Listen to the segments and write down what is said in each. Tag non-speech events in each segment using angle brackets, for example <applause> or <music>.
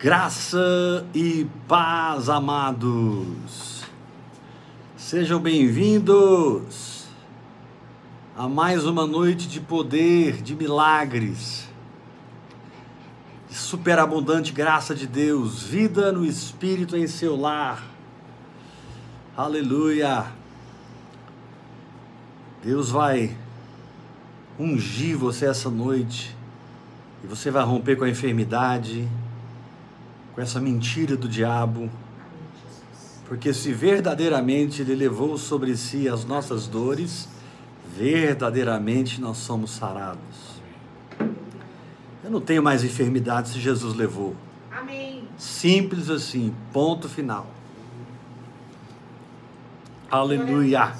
Graça e paz, amados. Sejam bem-vindos a mais uma noite de poder, de milagres, de superabundante graça de Deus, vida no Espírito em seu lar. Aleluia. Deus vai ungir você essa noite e você vai romper com a enfermidade com essa mentira do diabo, porque se verdadeiramente ele levou sobre si as nossas dores, verdadeiramente nós somos sarados. Eu não tenho mais enfermidade se Jesus levou. Amém. Simples assim, ponto final. Aleluia.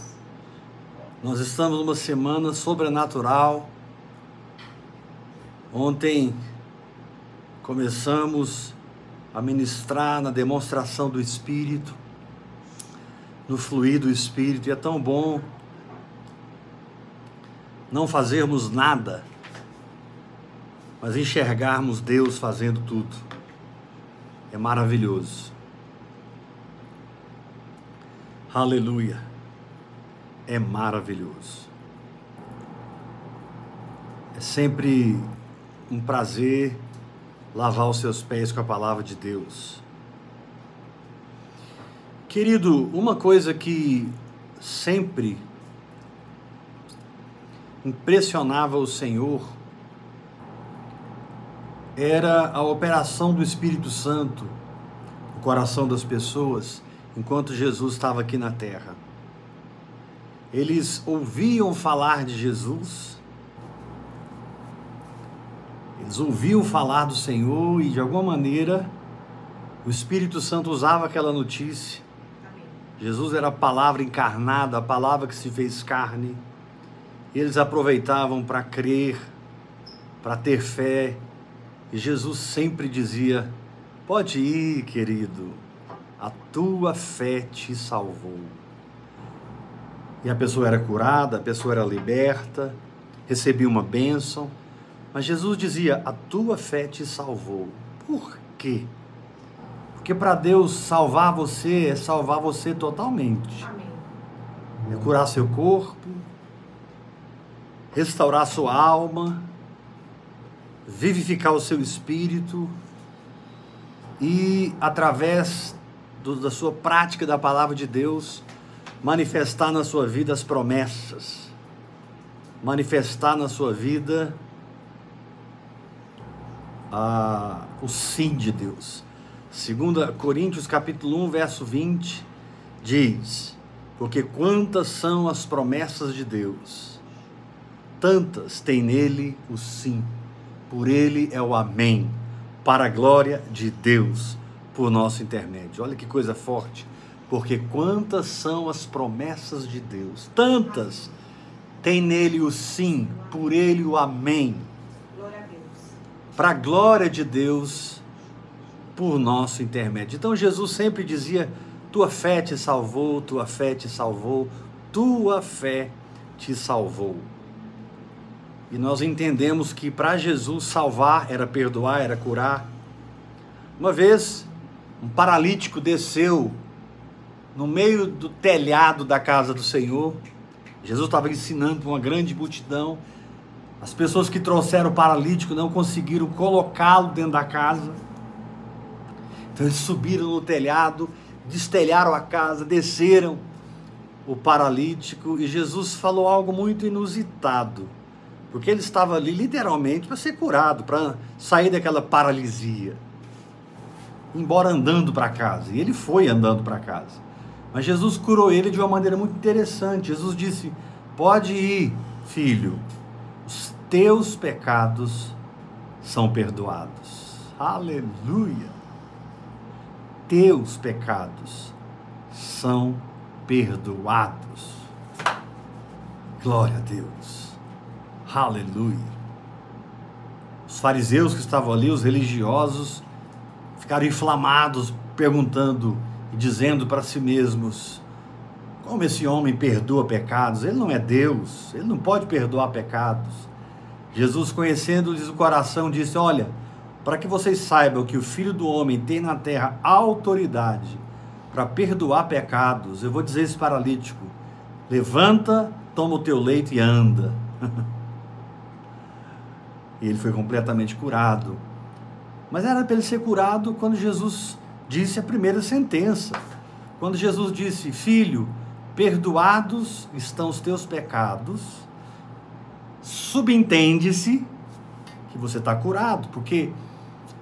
Nós estamos numa semana sobrenatural. Ontem começamos a ministrar na demonstração do Espírito, no fluir do Espírito, e é tão bom não fazermos nada, mas enxergarmos Deus fazendo tudo. É maravilhoso. Aleluia. É maravilhoso. É sempre um prazer lavar os seus pés com a palavra de Deus. Querido, uma coisa que sempre impressionava o Senhor era a operação do Espírito Santo no coração das pessoas enquanto Jesus estava aqui na terra. Eles ouviam falar de Jesus, eles ouviam falar do Senhor e de alguma maneira o Espírito Santo usava aquela notícia. Jesus era a palavra encarnada, a palavra que se fez carne. Eles aproveitavam para crer, para ter fé. E Jesus sempre dizia: Pode ir, querido, a tua fé te salvou. E a pessoa era curada, a pessoa era liberta, recebia uma bênção. Mas Jesus dizia: A tua fé te salvou. Por quê? Porque para Deus salvar você é salvar você totalmente. É curar seu corpo, restaurar sua alma, vivificar o seu espírito e, através do, da sua prática da palavra de Deus, manifestar na sua vida as promessas, manifestar na sua vida a, o sim de Deus. 2 Coríntios capítulo 1, verso 20, diz, porque quantas são as promessas de Deus, tantas tem nele o sim, por ele é o amém, para a glória de Deus, por nosso intermédio. Olha que coisa forte, porque quantas são as promessas de Deus, tantas tem nele o sim, por ele o amém, para a glória de Deus por nosso intermédio. Então Jesus sempre dizia: Tua fé te salvou, tua fé te salvou, tua fé te salvou. E nós entendemos que para Jesus salvar era perdoar, era curar. Uma vez, um paralítico desceu no meio do telhado da casa do Senhor. Jesus estava ensinando para uma grande multidão as pessoas que trouxeram o paralítico não conseguiram colocá-lo dentro da casa. Então eles subiram no telhado, destelharam a casa, desceram o paralítico e Jesus falou algo muito inusitado. Porque ele estava ali literalmente para ser curado, para sair daquela paralisia. Embora andando para casa. E ele foi andando para casa. Mas Jesus curou ele de uma maneira muito interessante. Jesus disse: Pode ir, filho, teus pecados são perdoados. Aleluia! Teus pecados são perdoados. Glória a Deus. Aleluia. Os fariseus que estavam ali, os religiosos, ficaram inflamados, perguntando e dizendo para si mesmos: como esse homem perdoa pecados? Ele não é Deus, ele não pode perdoar pecados. Jesus, conhecendo-lhes o coração, disse: Olha, para que vocês saibam que o Filho do Homem tem na terra autoridade para perdoar pecados, eu vou dizer esse paralítico: levanta, toma o teu leito e anda. <laughs> e ele foi completamente curado. Mas era para ele ser curado quando Jesus disse a primeira sentença. Quando Jesus disse: Filho, perdoados estão os teus pecados, subentende-se que você está curado, porque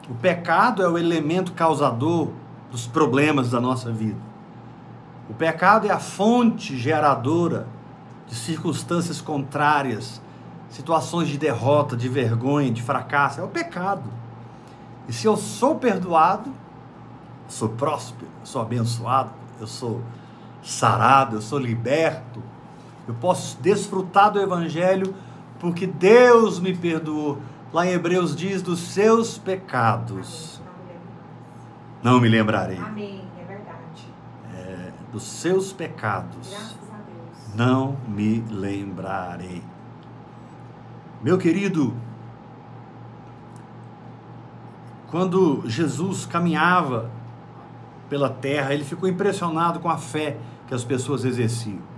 o pecado é o elemento causador dos problemas da nossa vida. O pecado é a fonte geradora de circunstâncias contrárias, situações de derrota, de vergonha, de fracasso. É o pecado. E se eu sou perdoado, sou próspero, sou abençoado, eu sou sarado, eu sou liberto, eu posso desfrutar do Evangelho porque Deus me perdoou. Lá em Hebreus diz dos seus pecados. Não me lembrarei. Amém, é verdade. É, dos seus pecados. Graças a Deus. Não me lembrarei. Meu querido, quando Jesus caminhava pela terra, ele ficou impressionado com a fé que as pessoas exerciam.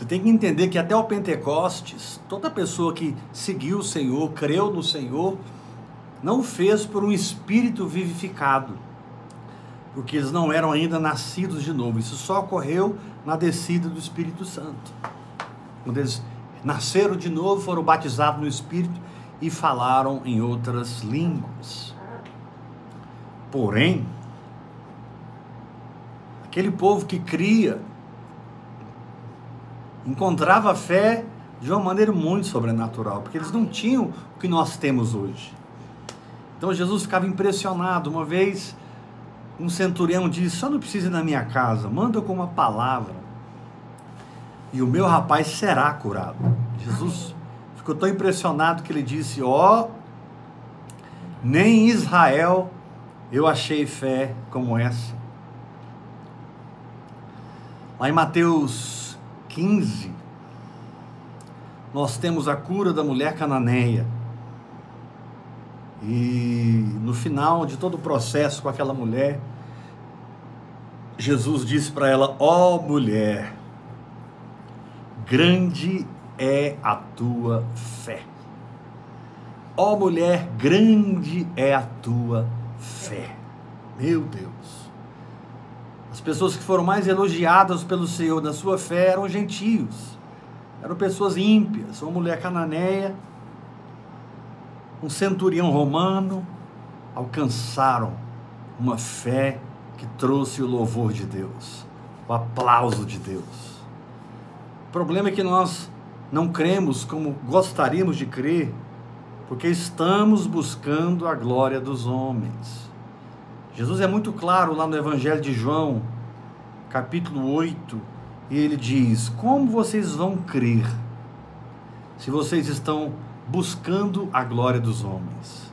Você tem que entender que até o Pentecostes, toda pessoa que seguiu o Senhor, creu no Senhor, não fez por um espírito vivificado, porque eles não eram ainda nascidos de novo. Isso só ocorreu na descida do Espírito Santo. Quando eles nasceram de novo, foram batizados no Espírito e falaram em outras línguas. Porém, aquele povo que cria encontrava fé de uma maneira muito sobrenatural, porque eles não tinham o que nós temos hoje. Então Jesus ficava impressionado. Uma vez, um centurião disse: Só não precisa ir na minha casa, manda com uma palavra, e o meu rapaz será curado. Jesus ficou tão impressionado que ele disse: Ó, oh, nem em Israel eu achei fé como essa. Lá em Mateus 15, nós temos a cura da mulher cananeia. E no final de todo o processo com aquela mulher, Jesus disse para ela: Ó oh, mulher, grande é a tua fé. Ó oh, mulher, grande é a tua fé. Meu Deus. As pessoas que foram mais elogiadas pelo Senhor na sua fé eram gentios, eram pessoas ímpias, uma mulher cananeia um centurião romano alcançaram uma fé que trouxe o louvor de Deus, o aplauso de Deus. O problema é que nós não cremos como gostaríamos de crer, porque estamos buscando a glória dos homens. Jesus é muito claro lá no Evangelho de João, capítulo 8, e ele diz: Como vocês vão crer se vocês estão buscando a glória dos homens.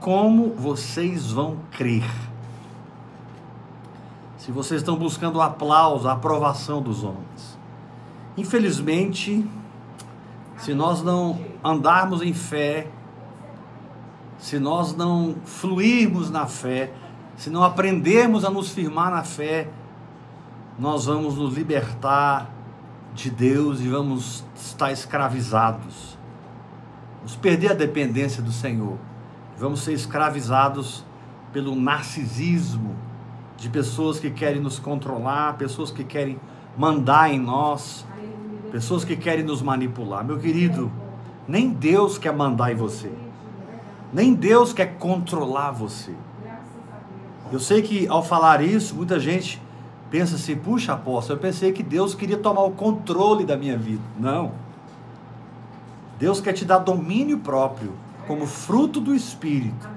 Como vocês vão crer? Se vocês estão buscando o aplauso, a aprovação dos homens. Infelizmente, se nós não andarmos em fé, se nós não fluirmos na fé, se não aprendermos a nos firmar na fé, nós vamos nos libertar de Deus e vamos estar escravizados Vamos perder a dependência do Senhor. Vamos ser escravizados pelo narcisismo de pessoas que querem nos controlar, pessoas que querem mandar em nós, pessoas que querem nos manipular. Meu querido, nem Deus quer mandar em você. Nem Deus quer controlar você. Eu sei que ao falar isso, muita gente pensa assim: puxa, apóstolo, eu pensei que Deus queria tomar o controle da minha vida. Não. Deus quer te dar domínio próprio, como fruto do Espírito.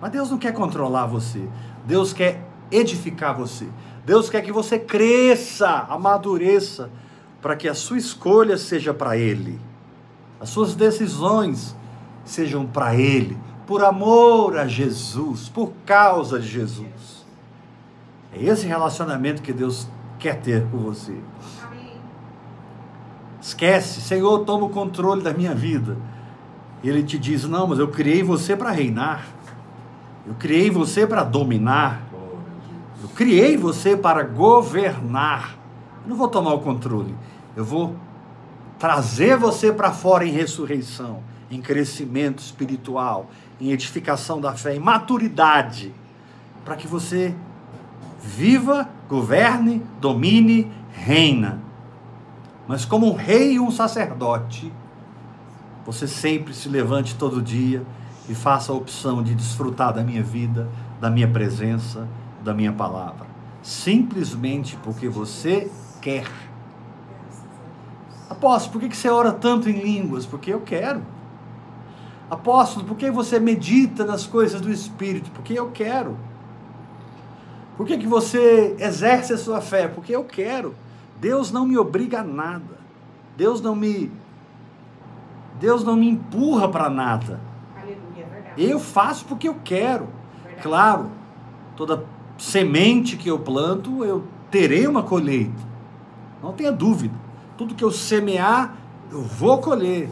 Mas Deus não quer controlar você. Deus quer edificar você. Deus quer que você cresça, amadureça, para que a sua escolha seja para Ele. As suas decisões sejam para Ele, por amor a Jesus, por causa de Jesus. É esse relacionamento que Deus quer ter com você. Esquece, Senhor, toma o controle da minha vida. Ele te diz: Não, mas eu criei você para reinar. Eu criei você para dominar. Eu criei você para governar. Eu não vou tomar o controle. Eu vou trazer você para fora em ressurreição, em crescimento espiritual, em edificação da fé, em maturidade, para que você viva, governe, domine, reina. Mas como um rei e um sacerdote, você sempre se levante todo dia e faça a opção de desfrutar da minha vida, da minha presença, da minha palavra. Simplesmente porque você quer. Apóstolo, por que você ora tanto em línguas? Porque eu quero. Apóstolo, por que você medita nas coisas do Espírito? Porque eu quero. Por que, que você exerce a sua fé? Porque eu quero. Deus não me obriga a nada. Deus não me Deus não me empurra para nada. Aleluia, é. Eu faço porque eu quero. Claro, toda semente que eu planto, eu terei uma colheita. Não tenha dúvida. Tudo que eu semear, eu vou colher.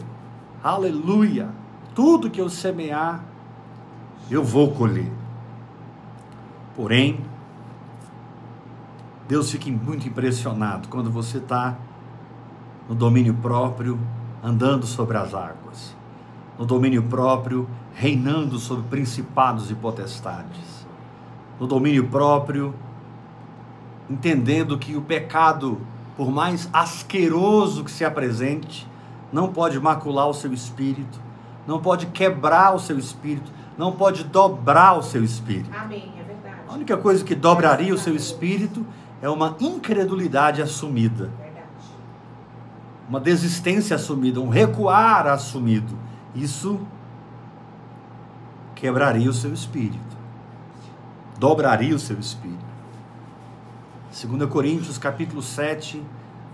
Aleluia. Tudo que eu semear, eu vou colher. Porém, Deus fica muito impressionado quando você está no domínio próprio, andando sobre as águas, no domínio próprio, reinando sobre principados e potestades, no domínio próprio, entendendo que o pecado, por mais asqueroso que se apresente, não pode macular o seu espírito, não pode quebrar o seu espírito, não pode dobrar o seu espírito. Amém, é verdade. A única coisa que dobraria o seu espírito é uma incredulidade assumida, Verdade. uma desistência assumida, um recuar assumido. Isso quebraria o seu espírito, dobraria o seu espírito. 2 Coríntios capítulo 7,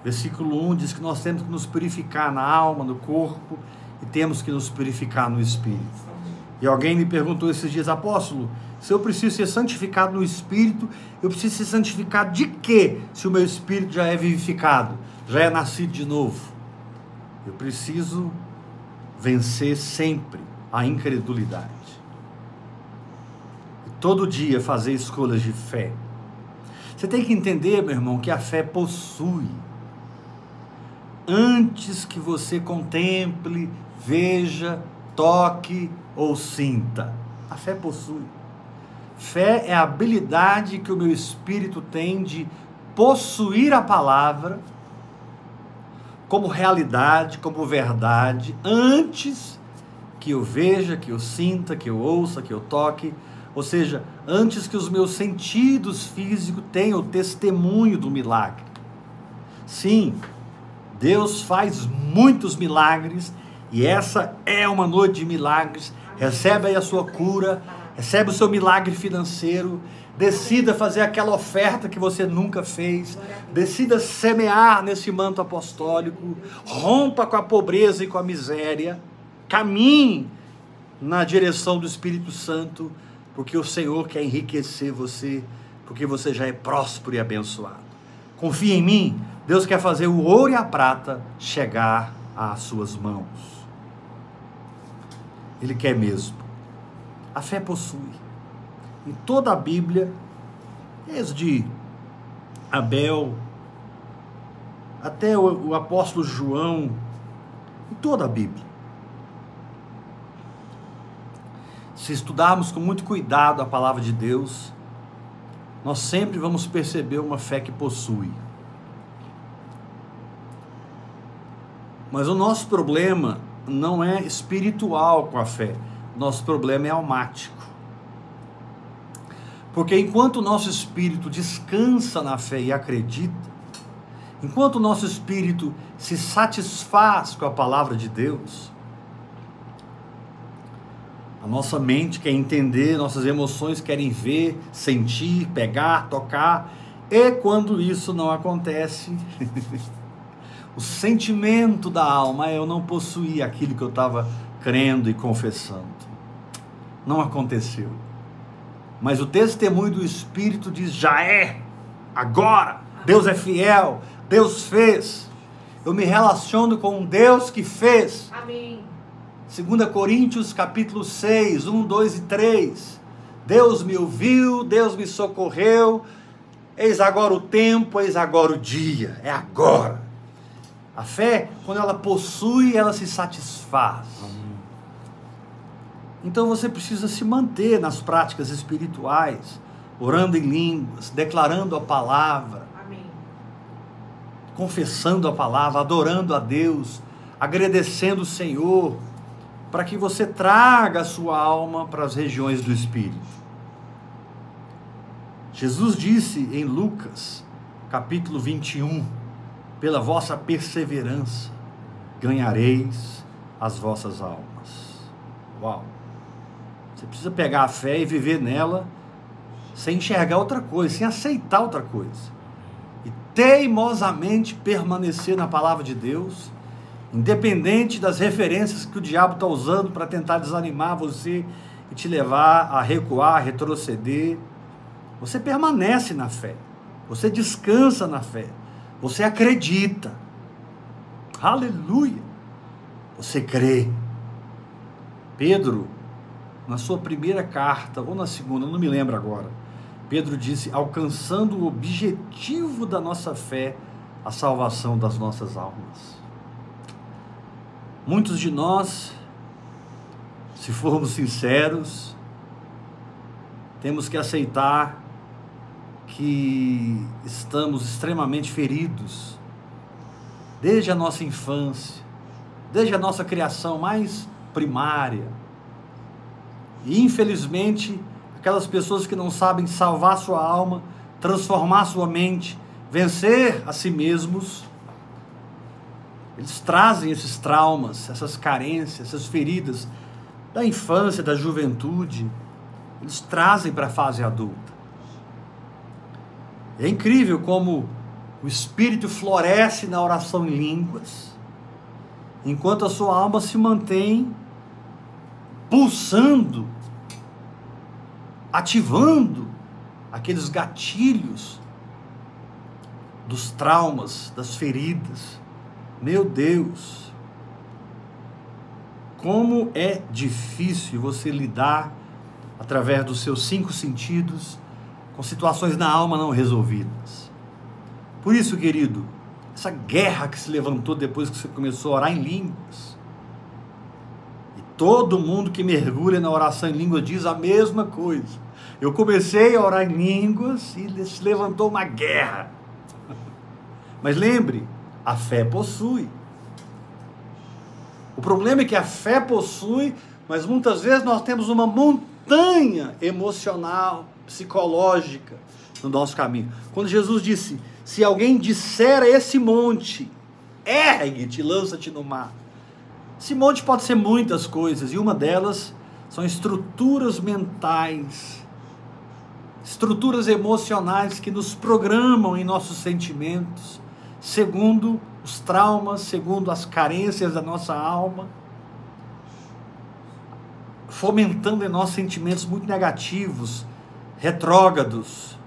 versículo 1 diz que nós temos que nos purificar na alma, no corpo e temos que nos purificar no espírito. E alguém me perguntou esses dias, apóstolo, se eu preciso ser santificado no espírito, eu preciso ser santificado de quê? Se o meu espírito já é vivificado, já é nascido de novo. Eu preciso vencer sempre a incredulidade. E todo dia fazer escolhas de fé. Você tem que entender, meu irmão, que a fé possui. Antes que você contemple, veja, toque ou sinta. A fé possui. Fé é a habilidade que o meu espírito tem de possuir a palavra como realidade, como verdade, antes que eu veja, que eu sinta, que eu ouça, que eu toque, ou seja, antes que os meus sentidos físicos tenham testemunho do milagre. Sim, Deus faz muitos milagres e essa é uma noite de milagres. Recebe aí a sua cura, recebe o seu milagre financeiro, decida fazer aquela oferta que você nunca fez, decida semear nesse manto apostólico, rompa com a pobreza e com a miséria, caminhe na direção do Espírito Santo, porque o Senhor quer enriquecer você, porque você já é próspero e abençoado. Confie em mim, Deus quer fazer o ouro e a prata chegar às suas mãos. Ele quer mesmo. A fé possui. Em toda a Bíblia, desde Abel até o, o apóstolo João, em toda a Bíblia. Se estudarmos com muito cuidado a palavra de Deus, nós sempre vamos perceber uma fé que possui. Mas o nosso problema não é espiritual com a fé, nosso problema é almático. Porque enquanto o nosso espírito descansa na fé e acredita, enquanto o nosso espírito se satisfaz com a palavra de Deus, a nossa mente quer entender, nossas emoções querem ver, sentir, pegar, tocar, e quando isso não acontece, <laughs> o sentimento da alma é eu não possuí aquilo que eu estava crendo e confessando. Não aconteceu. Mas o testemunho do Espírito diz: já é, agora, Deus é fiel, Deus fez. Eu me relaciono com um Deus que fez. Amém. 2 Coríntios capítulo 6, 1, 2 e 3. Deus me ouviu, Deus me socorreu. Eis agora o tempo, eis agora o dia. É agora. A fé, quando ela possui, ela se satisfaz. Então você precisa se manter nas práticas espirituais, orando em línguas, declarando a palavra, Amém. confessando a palavra, adorando a Deus, agradecendo o Senhor, para que você traga a sua alma para as regiões do espírito. Jesus disse em Lucas, capítulo 21, pela vossa perseverança ganhareis as vossas almas. Uau! Você precisa pegar a fé e viver nela sem enxergar outra coisa, sem aceitar outra coisa. E teimosamente permanecer na palavra de Deus, independente das referências que o diabo está usando para tentar desanimar você e te levar a recuar, a retroceder. Você permanece na fé, você descansa na fé, você acredita. Aleluia! Você crê. Pedro na sua primeira carta, ou na segunda, não me lembro agora, Pedro disse: alcançando o objetivo da nossa fé, a salvação das nossas almas. Muitos de nós, se formos sinceros, temos que aceitar que estamos extremamente feridos, desde a nossa infância, desde a nossa criação mais primária e infelizmente, aquelas pessoas que não sabem salvar sua alma, transformar sua mente, vencer a si mesmos, eles trazem esses traumas, essas carências, essas feridas da infância, da juventude, eles trazem para a fase adulta. É incrível como o espírito floresce na oração em línguas, enquanto a sua alma se mantém pulsando, ativando aqueles gatilhos dos traumas, das feridas. Meu Deus, como é difícil você lidar através dos seus cinco sentidos com situações na alma não resolvidas. Por isso, querido, essa guerra que se levantou depois que você começou a orar em línguas, Todo mundo que mergulha na oração em língua diz a mesma coisa. Eu comecei a orar em línguas e se levantou uma guerra. <laughs> Mas lembre, a fé possui. O problema é que a fé possui, mas muitas vezes nós temos uma montanha emocional, psicológica no nosso caminho. Quando Jesus disse: Se alguém disser a esse monte, ergue-te, lança-te no mar esse monte pode ser muitas coisas, e uma delas são estruturas mentais, estruturas emocionais que nos programam em nossos sentimentos, segundo os traumas, segundo as carências da nossa alma, fomentando em nós sentimentos muito negativos, retrógrados,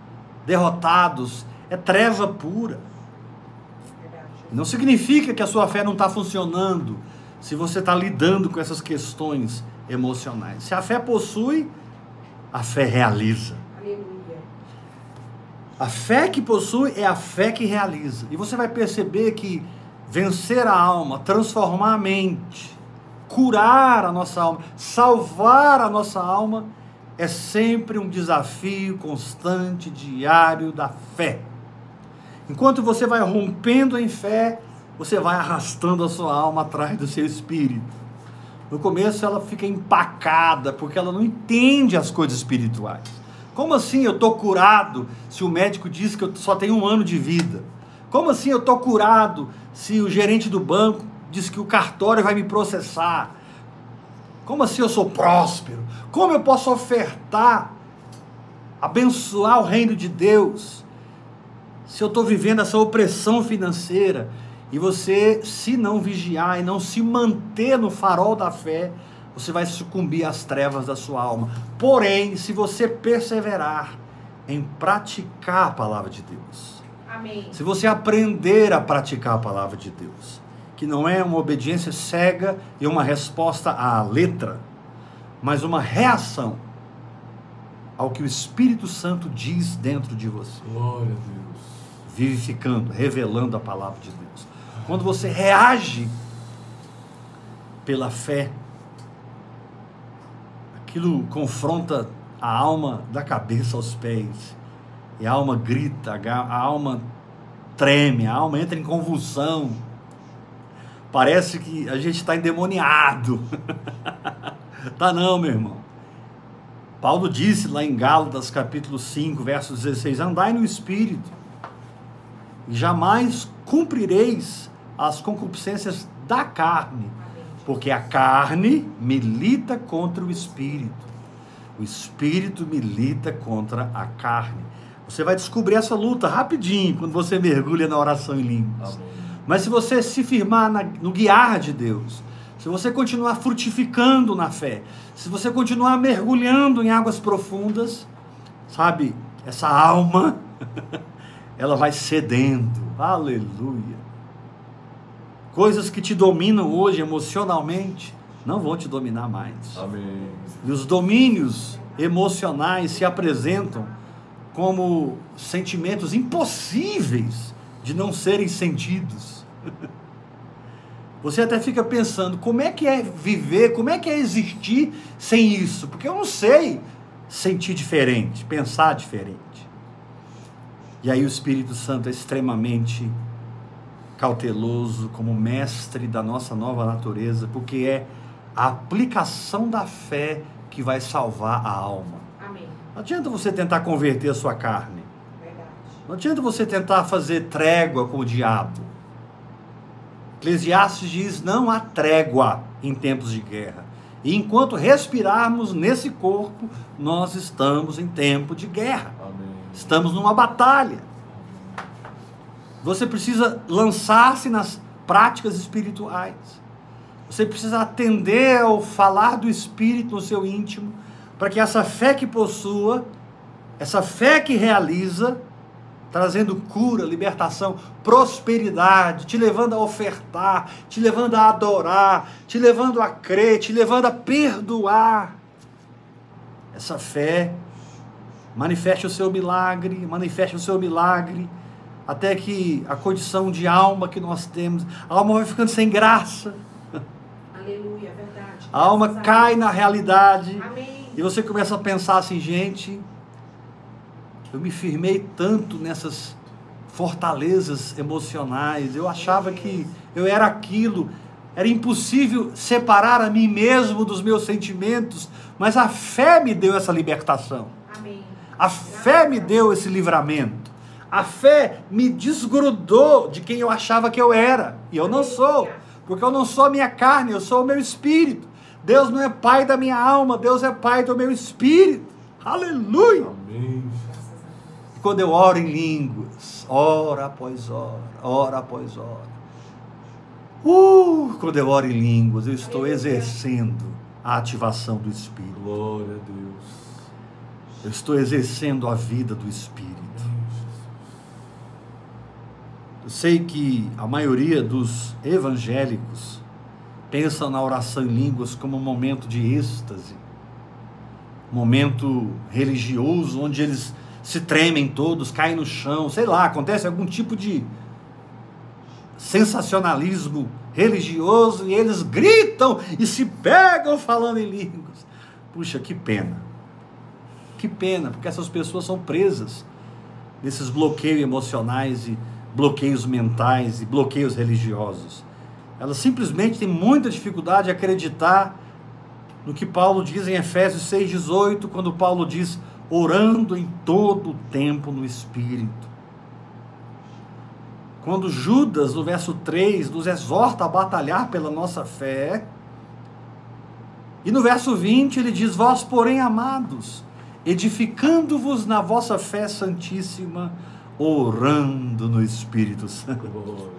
derrotados. É treva pura. Não significa que a sua fé não está funcionando se você está lidando com essas questões emocionais. Se a fé possui, a fé realiza. A fé que possui é a fé que realiza. E você vai perceber que vencer a alma, transformar a mente, curar a nossa alma, salvar a nossa alma, é sempre um desafio constante, diário da fé. Enquanto você vai rompendo em fé, você vai arrastando a sua alma atrás do seu espírito. No começo ela fica empacada, porque ela não entende as coisas espirituais. Como assim eu estou curado se o médico diz que eu só tenho um ano de vida? Como assim eu estou curado se o gerente do banco diz que o cartório vai me processar? Como assim eu sou próspero? Como eu posso ofertar, abençoar o reino de Deus, se eu estou vivendo essa opressão financeira? E você, se não vigiar e não se manter no farol da fé, você vai sucumbir às trevas da sua alma. Porém, se você perseverar em praticar a palavra de Deus, Amém. Se você aprender a praticar a palavra de Deus, que não é uma obediência cega e uma resposta à letra, mas uma reação ao que o Espírito Santo diz dentro de você, Glória a Deus. vivificando, revelando a palavra de Deus. Quando você reage pela fé, aquilo confronta a alma da cabeça aos pés. E a alma grita, a alma treme, a alma entra em convulsão. Parece que a gente está endemoniado. <laughs> tá não, meu irmão. Paulo disse lá em Gálatas capítulo 5, verso 16: Andai no espírito, e jamais cumprireis as concupiscências da carne, porque a carne milita contra o espírito. O espírito milita contra a carne. Você vai descobrir essa luta rapidinho quando você mergulha na oração em línguas. Amém. Mas se você se firmar na- no guiar de Deus, se você continuar frutificando na fé, se você continuar mergulhando em águas profundas, sabe, essa alma, <laughs> ela vai cedendo. Aleluia. Coisas que te dominam hoje emocionalmente não vão te dominar mais. Amém. E os domínios emocionais se apresentam como sentimentos impossíveis de não serem sentidos. Você até fica pensando, como é que é viver, como é que é existir sem isso? Porque eu não sei sentir diferente, pensar diferente. E aí o Espírito Santo é extremamente cauteloso como mestre da nossa nova natureza, porque é a aplicação da fé que vai salvar a alma. Amém. Não adianta você tentar converter a sua carne. Não adianta você tentar fazer trégua com o diabo. Eclesiastes diz: não há trégua em tempos de guerra. E enquanto respirarmos nesse corpo, nós estamos em tempo de guerra. Amém. Estamos numa batalha. Você precisa lançar-se nas práticas espirituais. Você precisa atender ao falar do Espírito no seu íntimo, para que essa fé que possua, essa fé que realiza, trazendo cura, libertação, prosperidade, te levando a ofertar, te levando a adorar, te levando a crer, te levando a perdoar. Essa fé manifeste o seu milagre, manifeste o seu milagre, até que a condição de alma que nós temos, a alma vai ficando sem graça, Aleluia, é verdade. a alma cai na realidade, Amém. e você começa a pensar assim, gente, eu me firmei tanto nessas fortalezas emocionais, eu achava que eu era aquilo, era impossível separar a mim mesmo dos meus sentimentos, mas a fé me deu essa libertação. Amém. A fé me deu esse livramento. A fé me desgrudou de quem eu achava que eu era. E eu não sou. Porque eu não sou a minha carne, eu sou o meu espírito. Deus não é pai da minha alma, Deus é pai do meu espírito. Aleluia! Amém. Quando eu oro em línguas, hora após hora, hora após hora. Uh, quando eu oro em línguas, eu estou exercendo a ativação do espírito. Glória a Deus. Eu estou exercendo a vida do espírito. Eu sei que a maioria dos evangélicos pensa na oração em línguas como um momento de êxtase, momento religioso onde eles se tremem todos, caem no chão, sei lá, acontece algum tipo de sensacionalismo religioso e eles gritam e se pegam falando em línguas. Puxa, que pena. Que pena, porque essas pessoas são presas nesses bloqueios emocionais e bloqueios mentais e bloqueios religiosos. Elas simplesmente têm muita dificuldade de acreditar no que Paulo diz em Efésios 6,18, quando Paulo diz: orando em todo o tempo no Espírito. Quando Judas, no verso 3, nos exorta a batalhar pela nossa fé. E no verso 20 ele diz: Vós, porém, amados, edificando-vos na vossa fé santíssima, orando no Espírito Santo.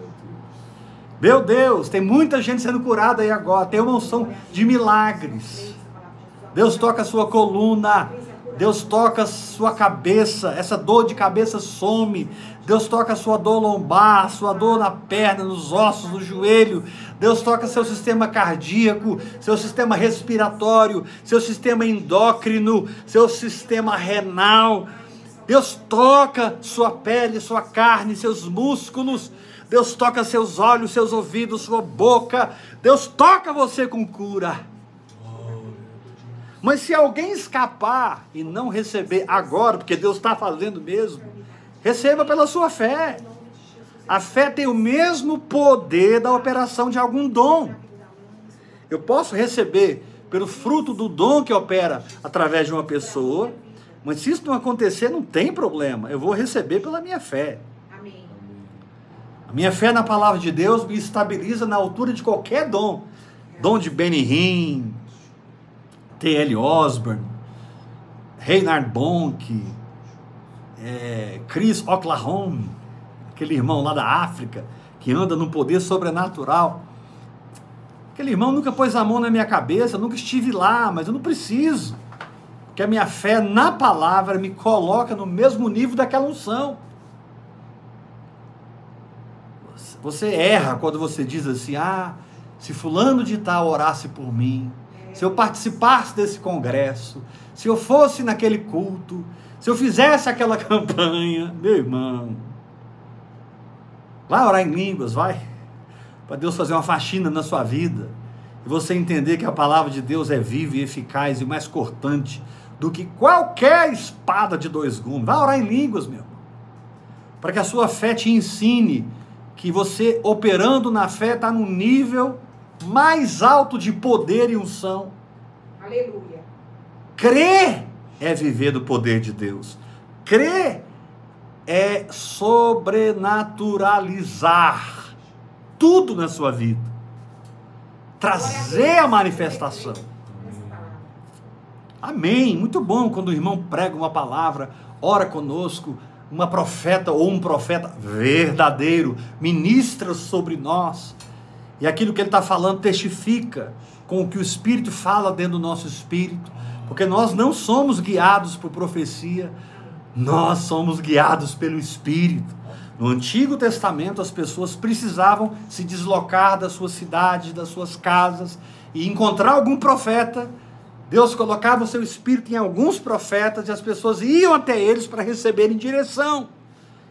Meu Deus, tem muita gente sendo curada aí agora, tem uma unção de milagres. Deus toca a sua coluna, Deus toca sua cabeça, essa dor de cabeça some. Deus toca sua dor lombar, sua dor na perna, nos ossos, no joelho. Deus toca seu sistema cardíaco, seu sistema respiratório, seu sistema endócrino, seu sistema renal. Deus toca sua pele, sua carne, seus músculos. Deus toca seus olhos, seus ouvidos, sua boca. Deus toca você com cura. Mas se alguém escapar e não receber agora, porque Deus está fazendo mesmo, receba pela sua fé. A fé tem o mesmo poder da operação de algum dom. Eu posso receber pelo fruto do dom que opera através de uma pessoa, mas se isso não acontecer, não tem problema. Eu vou receber pela minha fé. A minha fé na palavra de Deus me estabiliza na altura de qualquer dom. Dom de Benihim, T.L. Osborne, Reinhard Bonk, é, Chris Oklahoma, aquele irmão lá da África, que anda no poder sobrenatural. Aquele irmão nunca pôs a mão na minha cabeça, nunca estive lá, mas eu não preciso. Porque a minha fé na palavra me coloca no mesmo nível daquela unção. Você erra quando você diz assim: ah, se fulano de tal orasse por mim, se eu participasse desse congresso, se eu fosse naquele culto, se eu fizesse aquela <laughs> campanha, meu irmão, vai orar em línguas, vai, para Deus fazer uma faxina na sua vida, e você entender que a palavra de Deus é viva e eficaz e mais cortante do que qualquer espada de dois gumes. Vai orar em línguas, meu para que a sua fé te ensine que você operando na fé está num nível mais alto de poder e unção. Aleluia. Crer é viver do poder de Deus. Crer é sobrenaturalizar tudo na sua vida. Trazer a manifestação. Amém. Muito bom quando o irmão prega uma palavra, ora conosco, uma profeta ou um profeta verdadeiro ministra sobre nós e aquilo que ele está falando testifica com o que o Espírito fala dentro do nosso espírito, porque nós não somos guiados por profecia, nós somos guiados pelo Espírito. No Antigo Testamento, as pessoas precisavam se deslocar das suas cidades, das suas casas e encontrar algum profeta. Deus colocava o seu espírito em alguns profetas e as pessoas iam até eles para receberem direção.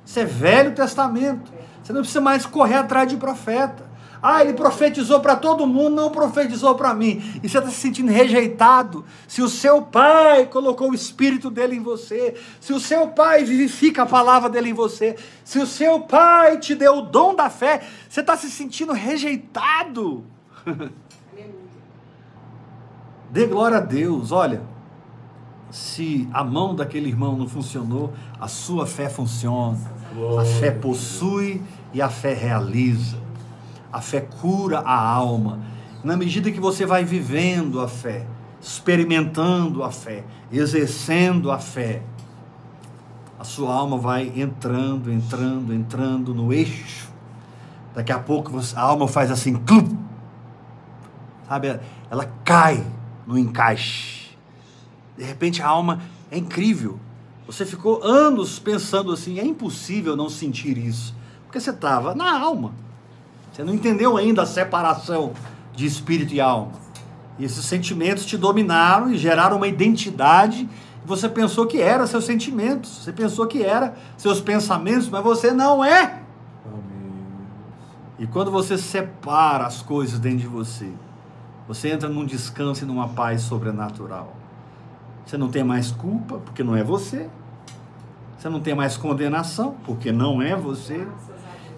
Isso é Velho Testamento. Você não precisa mais correr atrás de profeta. Ah, ele profetizou para todo mundo, não profetizou para mim. E você está se sentindo rejeitado. Se o seu pai colocou o espírito dele em você, se o seu pai vivifica a palavra dele em você, se o seu pai te deu o dom da fé, você está se sentindo rejeitado. <laughs> Dê glória a Deus. Olha, se a mão daquele irmão não funcionou, a sua fé funciona. A fé possui e a fé realiza. A fé cura a alma. Na medida que você vai vivendo a fé, experimentando a fé, exercendo a fé, a sua alma vai entrando, entrando, entrando no eixo. Daqui a pouco a alma faz assim, clup, sabe? Ela cai no encaixe. De repente a alma é incrível. Você ficou anos pensando assim, é impossível não sentir isso, porque você estava na alma. Você não entendeu ainda a separação de espírito e alma. E esses sentimentos te dominaram e geraram uma identidade. Você pensou que era seus sentimentos, você pensou que era seus pensamentos, mas você não é. E quando você separa as coisas dentro de você, você entra num descanso e numa paz sobrenatural. Você não tem mais culpa, porque não é você. Você não tem mais condenação, porque não é você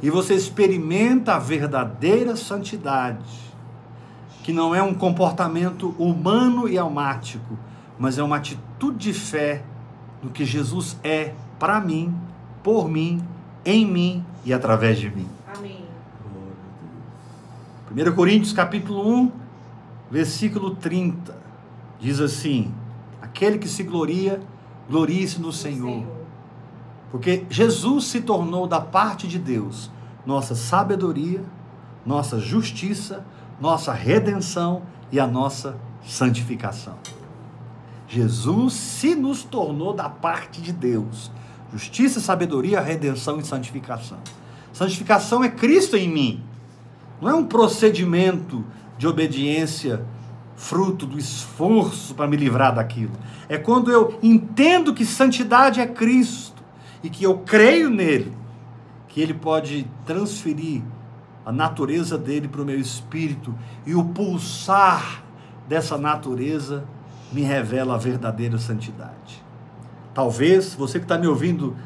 e você experimenta a verdadeira santidade, que não é um comportamento humano e almático, mas é uma atitude de fé no que Jesus é para mim, por mim, em mim e através de mim. Amém. Glória a Deus. 1 Coríntios capítulo 1, versículo 30, diz assim: Aquele que se gloria, glorie-se no Senhor. Porque Jesus se tornou da parte de Deus nossa sabedoria, nossa justiça, nossa redenção e a nossa santificação. Jesus se nos tornou da parte de Deus. Justiça, sabedoria, redenção e santificação. Santificação é Cristo em mim. Não é um procedimento de obediência fruto do esforço para me livrar daquilo. É quando eu entendo que santidade é Cristo e que eu creio nele, que ele pode transferir a natureza dele para o meu espírito e o pulsar dessa natureza me revela a verdadeira santidade. Talvez você que está me ouvindo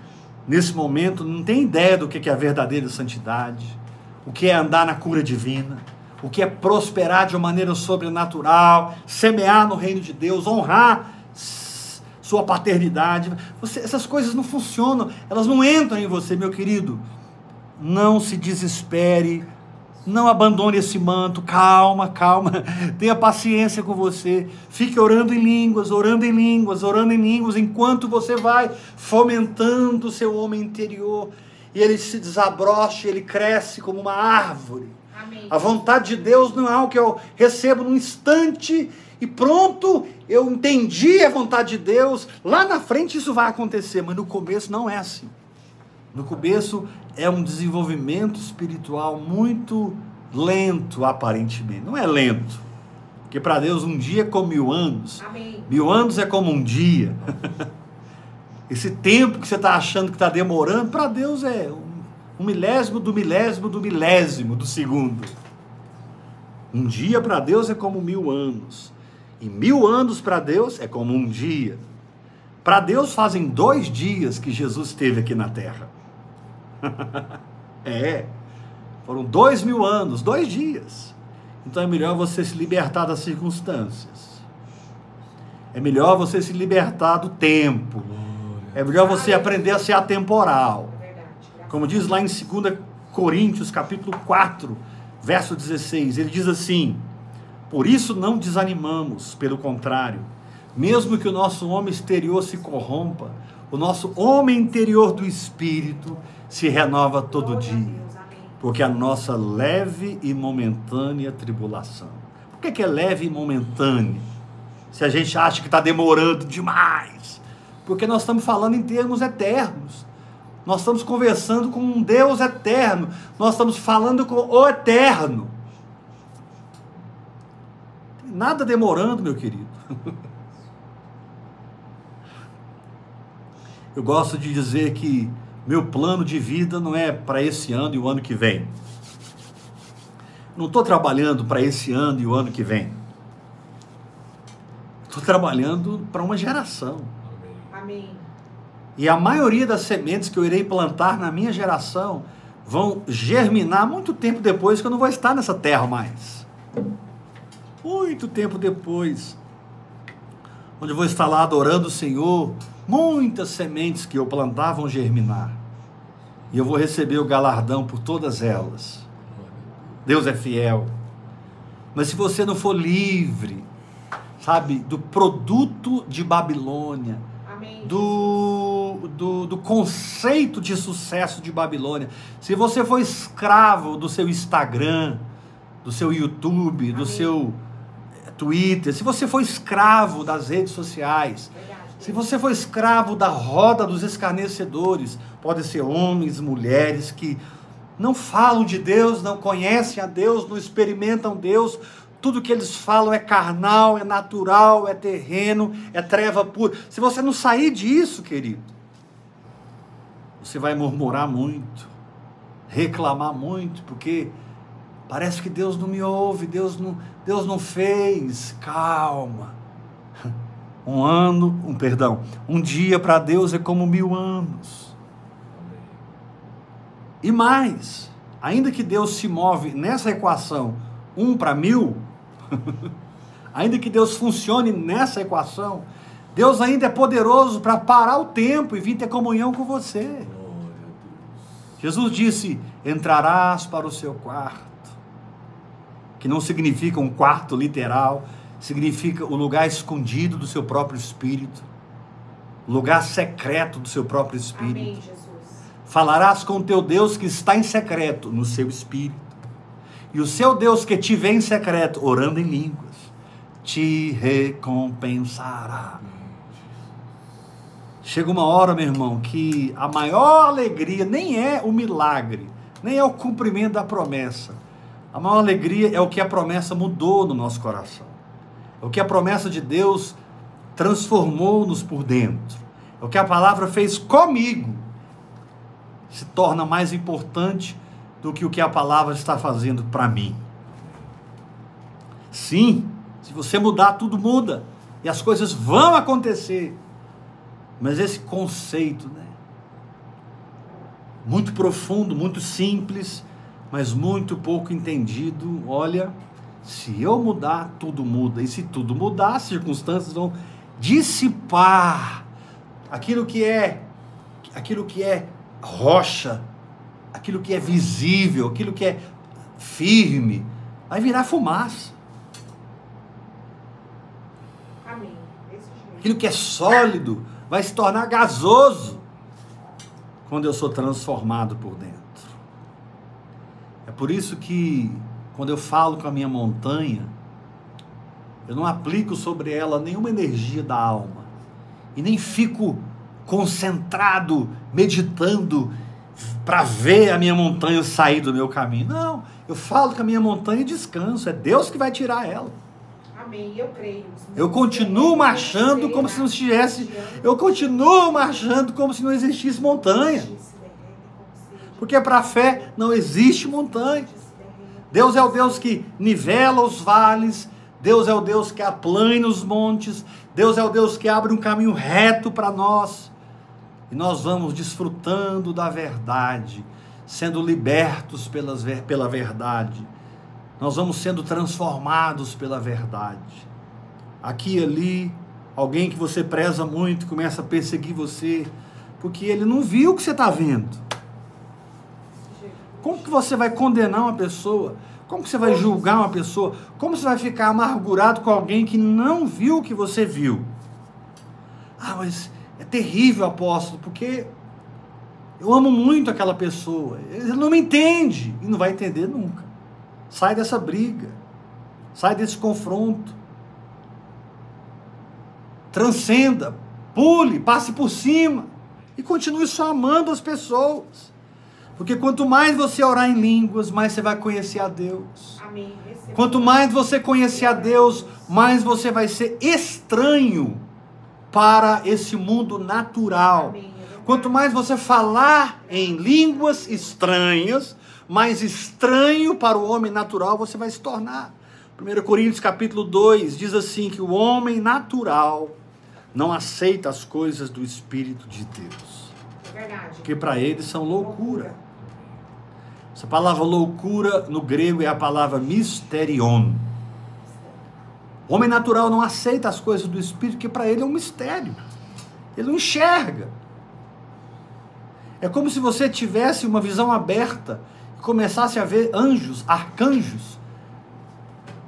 nesse momento não tenha ideia do que é a verdadeira santidade, o que é andar na cura divina, o que é prosperar de uma maneira sobrenatural, semear no reino de Deus, honrar sua paternidade. Você, essas coisas não funcionam, elas não entram em você, meu querido. Não se desespere não abandone esse manto, calma, calma, <laughs> tenha paciência com você. Fique orando em línguas, orando em línguas, orando em línguas, enquanto você vai fomentando o seu homem interior. E ele se desabrocha, ele cresce como uma árvore. Amém. A vontade de Deus não é algo que eu recebo num instante e pronto, eu entendi a vontade de Deus. Lá na frente isso vai acontecer, mas no começo não é assim. No começo é um desenvolvimento espiritual muito lento, aparentemente. Não é lento. Porque para Deus um dia é como mil anos. Amém. Mil anos é como um dia. <laughs> Esse tempo que você está achando que está demorando, para Deus é um, um milésimo do milésimo do milésimo do segundo. Um dia para Deus é como mil anos. E mil anos para Deus é como um dia. Para Deus fazem dois dias que Jesus esteve aqui na terra. <laughs> é. Foram dois mil anos, dois dias. Então é melhor você se libertar das circunstâncias. É melhor você se libertar do tempo. É melhor você aprender a ser atemporal. Como diz lá em 2 Coríntios, capítulo 4, verso 16, ele diz assim: Por isso não desanimamos, pelo contrário, mesmo que o nosso homem exterior se corrompa, o nosso homem interior do espírito se renova todo dia. Porque a nossa leve e momentânea tribulação. Por que, que é leve e momentânea? Se a gente acha que está demorando demais. Porque nós estamos falando em termos eternos. Nós estamos conversando com um Deus eterno. Nós estamos falando com o eterno. Nada demorando, meu querido. <laughs> Eu gosto de dizer que meu plano de vida não é para esse ano e o ano que vem. Não estou trabalhando para esse ano e o ano que vem. Estou trabalhando para uma geração. Amém. E a maioria das sementes que eu irei plantar na minha geração vão germinar muito tempo depois que eu não vou estar nessa terra mais. Muito tempo depois. Onde eu vou estar lá adorando o Senhor, muitas sementes que eu plantar vão germinar e eu vou receber o galardão por todas elas. Deus é fiel. Mas se você não for livre, sabe, do produto de Babilônia, do, do, do, conceito de sucesso de Babilônia, se você for escravo do seu Instagram, do seu YouTube, Amém. do seu eh, Twitter, se você for escravo das redes sociais, se você for escravo da roda dos escarnecedores, pode ser homens, mulheres que não falam de Deus, não conhecem a Deus, não experimentam Deus, tudo que eles falam é carnal, é natural, é terreno, é treva pura. Se você não sair disso, querido, você vai murmurar muito, reclamar muito, porque parece que Deus não me ouve, Deus não, Deus não fez. Calma. Um ano, um perdão, um dia para Deus é como mil anos. E mais, ainda que Deus se move nessa equação um para mil, <laughs> ainda que Deus funcione nessa equação, Deus ainda é poderoso para parar o tempo e vir ter comunhão com você. Jesus disse: entrarás para o seu quarto, que não significa um quarto literal, significa o lugar escondido do seu próprio espírito, o lugar secreto do seu próprio espírito. Amém, Jesus. Falarás com o teu Deus que está em secreto, no seu espírito. E o seu Deus que te vê em secreto, orando em línguas, te recompensará. Chega uma hora, meu irmão, que a maior alegria nem é o milagre, nem é o cumprimento da promessa. A maior alegria é o que a promessa mudou no nosso coração. É o que a promessa de Deus transformou-nos por dentro. É o que a palavra fez comigo. Se torna mais importante do que o que a palavra está fazendo para mim. Sim, se você mudar, tudo muda. E as coisas vão acontecer. Mas esse conceito, né? Muito profundo, muito simples, mas muito pouco entendido. Olha, se eu mudar, tudo muda. E se tudo mudar, as circunstâncias vão dissipar aquilo que é aquilo que é rocha, aquilo que é visível, aquilo que é firme, vai virar fumaça. Amém. Aquilo que é sólido vai se tornar gasoso quando eu sou transformado por dentro. É por isso que quando eu falo com a minha montanha, eu não aplico sobre ela nenhuma energia da alma e nem fico concentrado, meditando para ver a minha montanha sair do meu caminho. Não, eu falo com a minha montanha e descanso. É Deus que vai tirar ela. Amém. Eu creio. Eu continuo marchando como se não estivesse. Eu continuo marchando como se não existisse montanha. Porque para a fé não existe montanha. Deus é o Deus que nivela os vales. Deus é o Deus que aplana os montes. Deus é o Deus que abre um caminho reto para nós. E nós vamos desfrutando da verdade, sendo libertos pelas, pela verdade nós vamos sendo transformados pela verdade. Aqui e ali, alguém que você preza muito começa a perseguir você, porque ele não viu o que você está vendo. Como que você vai condenar uma pessoa? Como que você vai julgar uma pessoa? Como você vai ficar amargurado com alguém que não viu o que você viu? Ah, mas é terrível, apóstolo, porque eu amo muito aquela pessoa. Ele não me entende e não vai entender nunca. Sai dessa briga. Sai desse confronto. Transcenda, pule, passe por cima e continue só amando as pessoas. Porque quanto mais você orar em línguas, mais você vai conhecer a Deus. Amém. Quanto mais você conhecer a Deus, mais você vai ser estranho para esse mundo natural. Amém. Quanto mais você falar em línguas estranhas, mais estranho para o homem natural você vai se tornar. 1 Coríntios capítulo 2 diz assim que o homem natural não aceita as coisas do Espírito de Deus. É verdade. Porque para eles são loucura. Essa palavra loucura no grego é a palavra mysterion. O homem natural não aceita as coisas do Espírito, porque para ele é um mistério. Ele não enxerga. É como se você tivesse uma visão aberta começasse a ver anjos, arcanjos.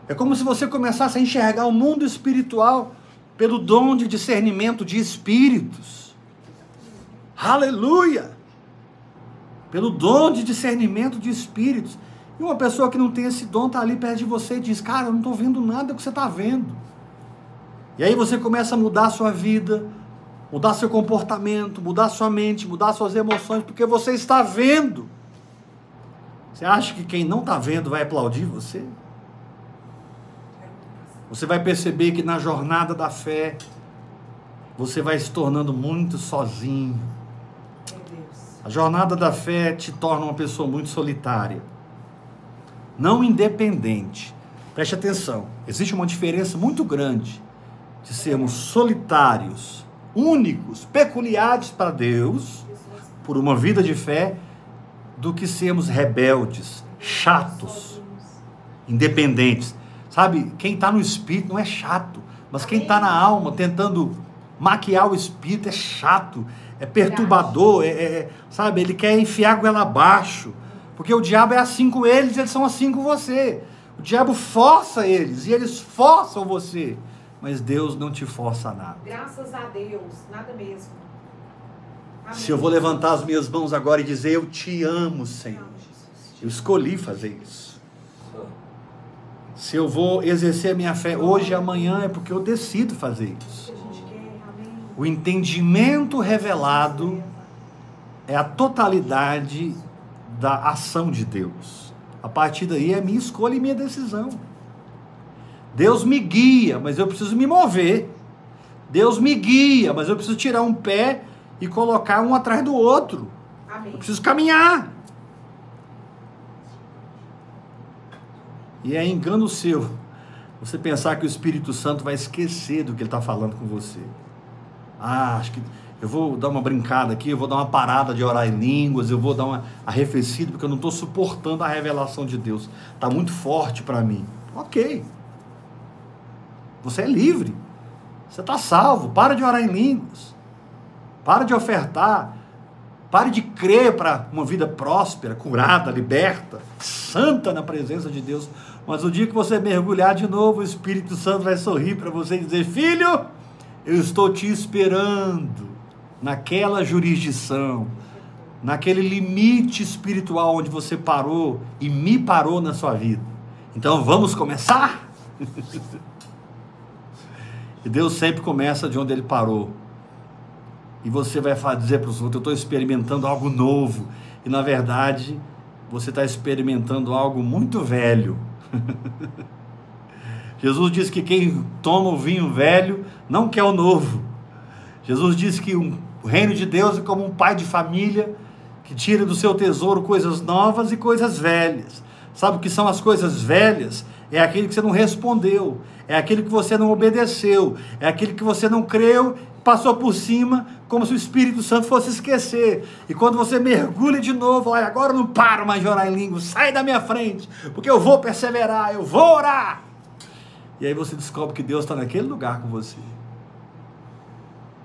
É como se você começasse a enxergar o mundo espiritual pelo dom de discernimento de espíritos. Aleluia! Pelo dom de discernimento de espíritos. E uma pessoa que não tem esse dom está ali perto de você e diz: Cara, eu não estou vendo nada que você está vendo. E aí você começa a mudar a sua vida, mudar seu comportamento, mudar sua mente, mudar suas emoções, porque você está vendo. Você acha que quem não está vendo vai aplaudir você? Você vai perceber que na jornada da fé você vai se tornando muito sozinho. A jornada da fé te torna uma pessoa muito solitária, não independente. Preste atenção, existe uma diferença muito grande de sermos solitários, únicos, peculiares para Deus, por uma vida de fé do que sermos rebeldes, chatos, independentes. Sabe, quem está no espírito não é chato, mas quem está na alma tentando maquiar o espírito é chato, é perturbador, é, é, sabe, ele quer enfiar a goela abaixo, porque o diabo é assim com eles, eles são assim com você. O diabo força eles e eles forçam você, mas Deus não te força nada. Graças a Deus, nada mesmo. Se eu vou levantar as minhas mãos agora e dizer eu te amo, Senhor. Eu escolhi fazer isso. Se eu vou exercer a minha fé hoje e amanhã, é porque eu decido fazer isso. O entendimento revelado é a totalidade da ação de Deus. A partir daí é minha escolha e minha decisão. Deus me guia, mas eu preciso me mover. Deus me guia, mas eu preciso tirar um pé e colocar um atrás do outro. Amém. Eu preciso caminhar. E é engano seu você pensar que o Espírito Santo vai esquecer do que ele está falando com você. Ah, acho que eu vou dar uma brincada aqui, eu vou dar uma parada de orar em línguas, eu vou dar uma arrefecida, porque eu não estou suportando a revelação de Deus. Está muito forte para mim. Ok. Você é livre. Você está salvo. Para de orar em línguas. Para de ofertar. Pare de crer para uma vida próspera, curada, liberta, santa na presença de Deus. Mas o dia que você mergulhar de novo, o Espírito Santo vai sorrir para você e dizer: Filho, eu estou te esperando naquela jurisdição, naquele limite espiritual onde você parou e me parou na sua vida. Então vamos começar? <laughs> e Deus sempre começa de onde ele parou. E você vai dizer para os outros: Eu estou experimentando algo novo. E na verdade, você está experimentando algo muito velho. <laughs> Jesus diz que quem toma o vinho velho não quer o novo. Jesus diz que um, o reino de Deus é como um pai de família que tira do seu tesouro coisas novas e coisas velhas. Sabe o que são as coisas velhas? É aquele que você não respondeu, é aquele que você não obedeceu, é aquele que você não creu, passou por cima, como se o Espírito Santo fosse esquecer. E quando você mergulha de novo, olha, agora eu não paro mais de orar em língua, sai da minha frente, porque eu vou perseverar, eu vou orar. E aí você descobre que Deus está naquele lugar com você.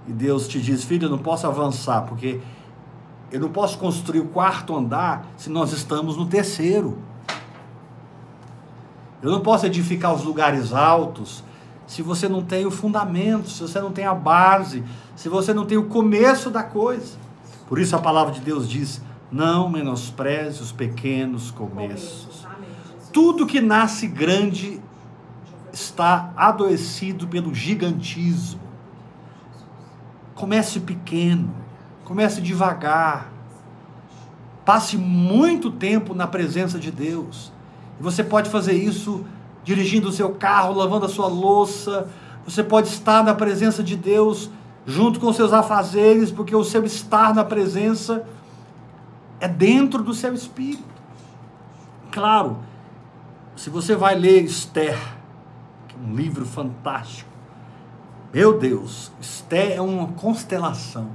E Deus te diz, filho, eu não posso avançar, porque eu não posso construir o quarto andar se nós estamos no terceiro. Eu não posso edificar os lugares altos se você não tem o fundamento, se você não tem a base, se você não tem o começo da coisa. Por isso a palavra de Deus diz: não menospreze os pequenos começos. Tudo que nasce grande está adoecido pelo gigantismo. Comece pequeno, comece devagar. Passe muito tempo na presença de Deus. E você pode fazer isso dirigindo o seu carro, lavando a sua louça. Você pode estar na presença de Deus junto com seus afazeres, porque o seu estar na presença é dentro do seu espírito. Claro, se você vai ler Esther, um livro fantástico, meu Deus, Esther é uma constelação.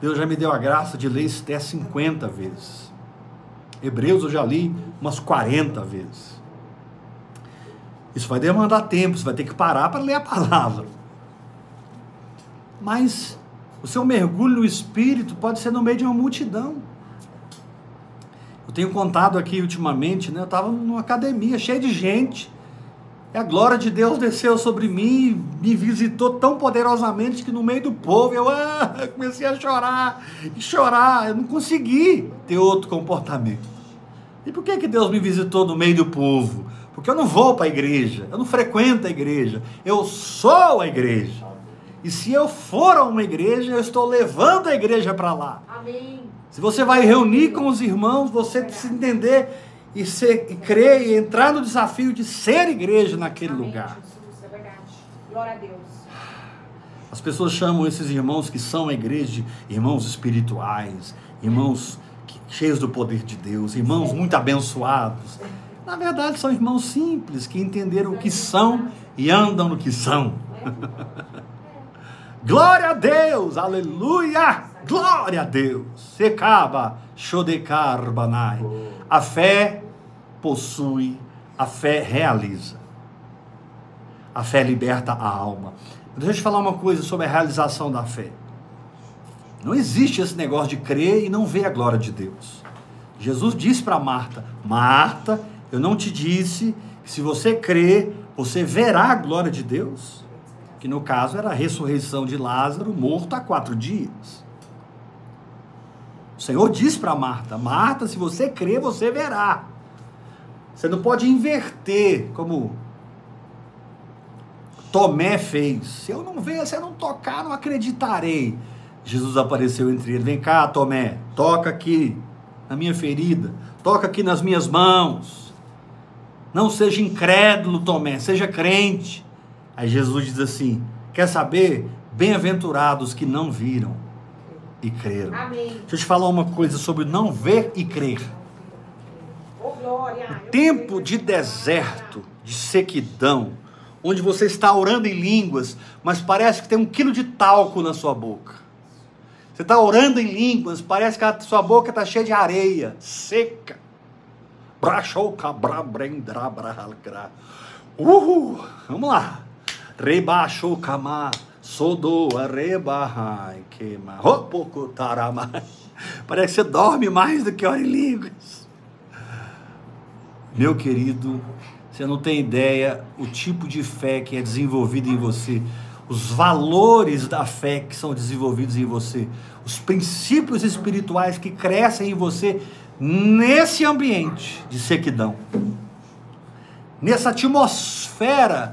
Deus já me deu a graça de ler Esther 50 vezes. Hebreus eu já li umas 40 vezes. Isso vai demandar tempo, você vai ter que parar para ler a palavra. Mas o seu mergulho no espírito pode ser no meio de uma multidão. Eu tenho contado aqui ultimamente, né? Eu estava numa academia cheia de gente. E a glória de Deus desceu sobre mim, me visitou tão poderosamente que no meio do povo eu ah, <laughs> comecei a chorar e chorar. Eu não consegui ter outro comportamento. E por que, que Deus me visitou no meio do povo? Porque eu não vou para a igreja, eu não frequento a igreja, eu sou a igreja. E se eu for a uma igreja, eu estou levando a igreja para lá. Amém. Se você vai reunir com os irmãos, você precisa entender e, ser, e crer e entrar no desafio de ser igreja naquele Amém, lugar. Jesus, é verdade. Glória a Deus. As pessoas chamam esses irmãos que são a igreja de irmãos espirituais, irmãos que- cheios do poder de Deus, irmãos muito abençoados. Na verdade, são irmãos simples que entenderam o que são e andam no que são. <laughs> Glória a Deus, aleluia! Glória a Deus! Secaba, Shodekar Banai. A fé possui, a fé realiza. A fé liberta a alma. Deixa eu te falar uma coisa sobre a realização da fé. Não existe esse negócio de crer e não ver a glória de Deus. Jesus disse para Marta: Marta, eu não te disse que se você crer, você verá a glória de Deus? Que no caso era a ressurreição de Lázaro, morto há quatro dias. O Senhor disse para Marta: Marta, se você crer, você verá. Você não pode inverter como Tomé fez. Se eu não ver, se eu não tocar, não acreditarei. Jesus apareceu entre eles. Vem cá, Tomé, toca aqui na minha ferida, toca aqui nas minhas mãos. Não seja incrédulo, Tomé, seja crente. Aí Jesus diz assim: Quer saber? Bem-aventurados que não viram e creram. Amém. Deixa eu te falar uma coisa sobre não ver e crer. Tempo de deserto, de sequidão, onde você está orando em línguas, mas parece que tem um quilo de talco na sua boca. Você está orando em línguas, parece que a sua boca está cheia de areia, seca. Uhul, vamos lá. Rebaixou cama, sodoa rebahai queima. Parece que você dorme mais do que ora em línguas. Meu querido, você não tem ideia o tipo de fé que é desenvolvido em você, os valores da fé que são desenvolvidos em você, os princípios espirituais que crescem em você nesse ambiente de sequidão, nessa atmosfera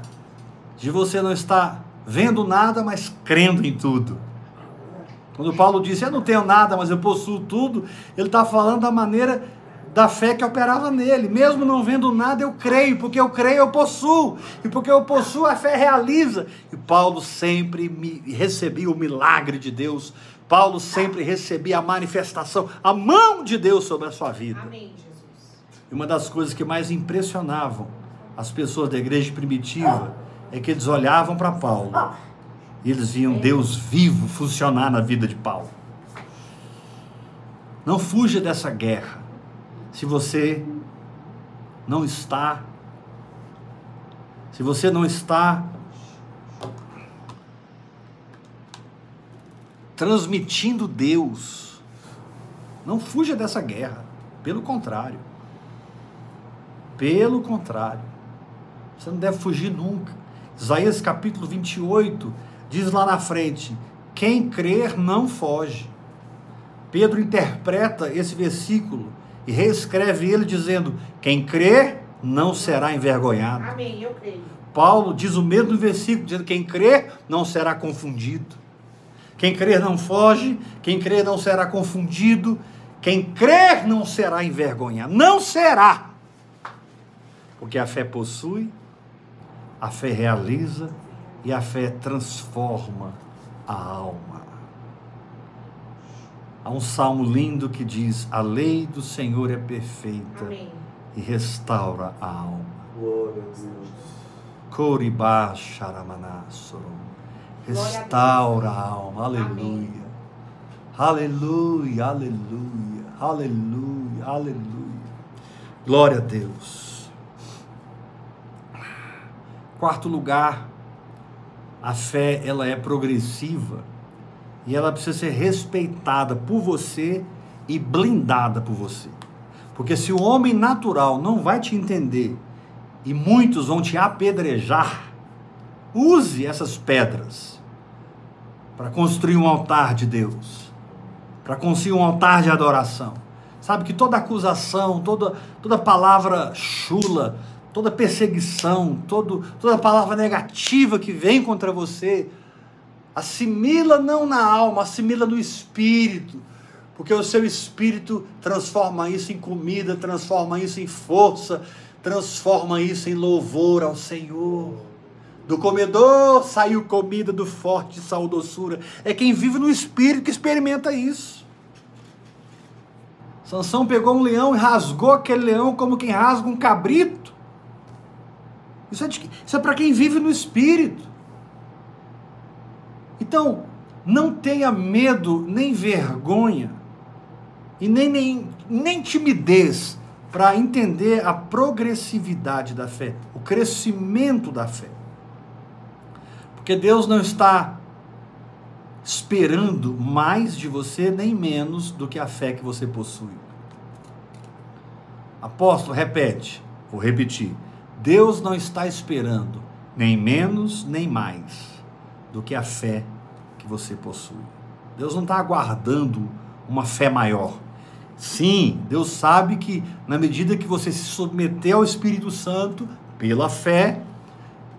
de você não estar vendo nada, mas crendo em tudo. Quando Paulo disse, eu não tenho nada, mas eu possuo tudo, ele está falando da maneira da fé que operava nele. Mesmo não vendo nada, eu creio, porque eu creio, eu possuo. E porque eu possuo, a fé realiza. E Paulo sempre me recebia o milagre de Deus. Paulo sempre recebia a manifestação, a mão de Deus sobre a sua vida. Amém, Jesus. E uma das coisas que mais impressionavam as pessoas da igreja primitiva é que eles olhavam para Paulo e eles viam Deus vivo funcionar na vida de Paulo. Não fuja dessa guerra se você não está se você não está transmitindo Deus, não fuja dessa guerra, pelo contrário. Pelo contrário. Você não deve fugir nunca. Isaías capítulo 28 diz lá na frente: quem crer não foge. Pedro interpreta esse versículo e reescreve ele dizendo: quem crer não será envergonhado. Amém, eu creio. Paulo diz o mesmo versículo, dizendo: quem crer não será confundido. Quem crer não foge, quem crer não será confundido, quem crer não será envergonhado. Não será! Porque a fé possui, a fé realiza e a fé transforma a alma. Há um salmo lindo que diz: A lei do Senhor é perfeita Amém. e restaura a alma. Glória a Deus. Coribá. Glória a Restaura a alma. Aleluia. Aleluia, aleluia, aleluia, aleluia. Glória a Deus. Quarto lugar, a fé ela é progressiva e ela precisa ser respeitada por você e blindada por você. Porque se o homem natural não vai te entender e muitos vão te apedrejar, use essas pedras para construir um altar de Deus, para construir um altar de adoração. Sabe que toda acusação, toda, toda palavra chula, toda perseguição, todo, toda palavra negativa que vem contra você, assimila não na alma, assimila no espírito, porque o seu espírito transforma isso em comida, transforma isso em força, transforma isso em louvor ao Senhor. Do comedor saiu comida, do forte saiu doçura. É quem vive no espírito que experimenta isso. Sansão pegou um leão e rasgou aquele leão como quem rasga um cabrito. Isso é, é para quem vive no espírito. Então, não tenha medo nem vergonha e nem, nem, nem timidez para entender a progressividade da fé, o crescimento da fé. Porque Deus não está esperando mais de você nem menos do que a fé que você possui. Apóstolo, repete, vou repetir. Deus não está esperando nem menos nem mais do que a fé que você possui. Deus não está aguardando uma fé maior. Sim, Deus sabe que na medida que você se submeter ao Espírito Santo, pela fé,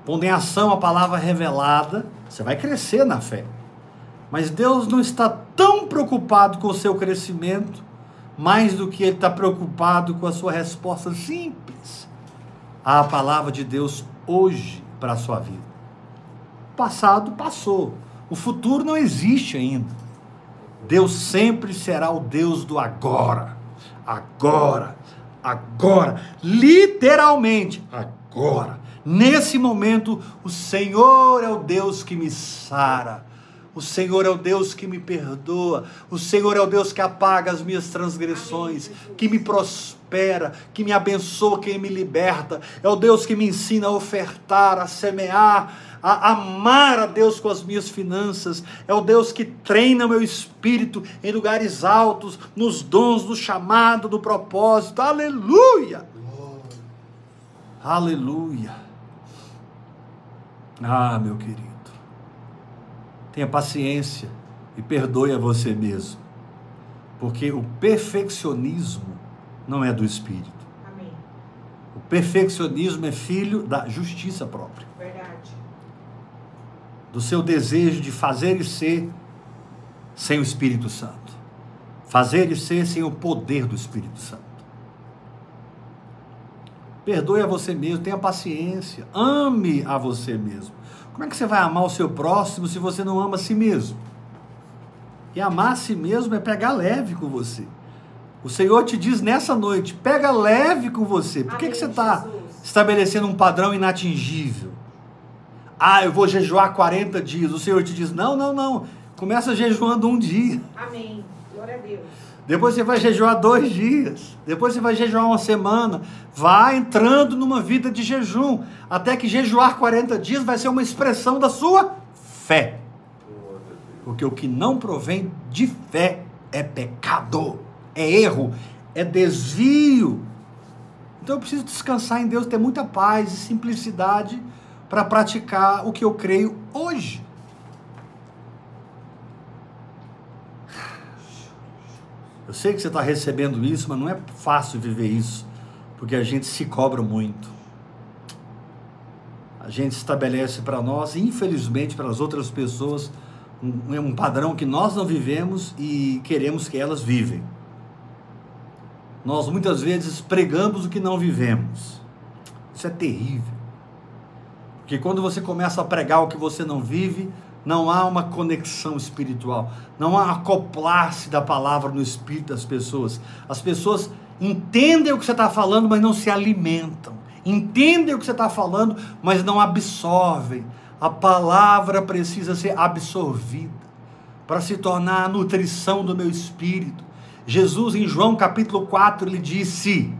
pondo em ação a palavra revelada, você vai crescer na fé. Mas Deus não está tão preocupado com o seu crescimento, mais do que Ele está preocupado com a sua resposta simples à palavra de Deus hoje para a sua vida. O passado passou, o futuro não existe ainda. Deus sempre será o Deus do agora. Agora. Agora. Literalmente. Agora. Nesse momento, o Senhor é o Deus que me sara. O Senhor é o Deus que me perdoa. O Senhor é o Deus que apaga as minhas transgressões, que me prospera, que me abençoa, que me liberta. É o Deus que me ensina a ofertar, a semear, a amar a Deus com as minhas finanças. É o Deus que treina meu espírito em lugares altos, nos dons do chamado, do propósito. Aleluia! Aleluia! Ah, meu querido, tenha paciência e perdoe a você mesmo, porque o perfeccionismo não é do espírito. Amém. O perfeccionismo é filho da justiça própria. Do seu desejo de fazer e ser sem o Espírito Santo. Fazer e ser sem o poder do Espírito Santo. Perdoe a você mesmo, tenha paciência, ame a você mesmo. Como é que você vai amar o seu próximo se você não ama a si mesmo? E amar a si mesmo é pegar leve com você. O Senhor te diz nessa noite: pega leve com você. Por que, Amém, que você está estabelecendo um padrão inatingível? Ah, eu vou jejuar 40 dias. O Senhor te diz: não, não, não. Começa jejuando um dia. Amém. Glória a Deus. Depois você vai jejuar dois dias. Depois você vai jejuar uma semana. Vai entrando numa vida de jejum. Até que jejuar 40 dias vai ser uma expressão da sua fé. Porque o que não provém de fé é pecado, é erro, é desvio. Então eu preciso descansar em Deus, ter muita paz e simplicidade para praticar o que eu creio hoje. Eu sei que você está recebendo isso, mas não é fácil viver isso, porque a gente se cobra muito. A gente estabelece para nós, e infelizmente para as outras pessoas, um, um padrão que nós não vivemos e queremos que elas vivem. Nós muitas vezes pregamos o que não vivemos. Isso é terrível. Porque quando você começa a pregar o que você não vive, não há uma conexão espiritual, não há acoplar-se da palavra no espírito das pessoas. As pessoas entendem o que você está falando, mas não se alimentam. Entendem o que você está falando, mas não absorvem. A palavra precisa ser absorvida para se tornar a nutrição do meu espírito. Jesus, em João capítulo 4, ele disse: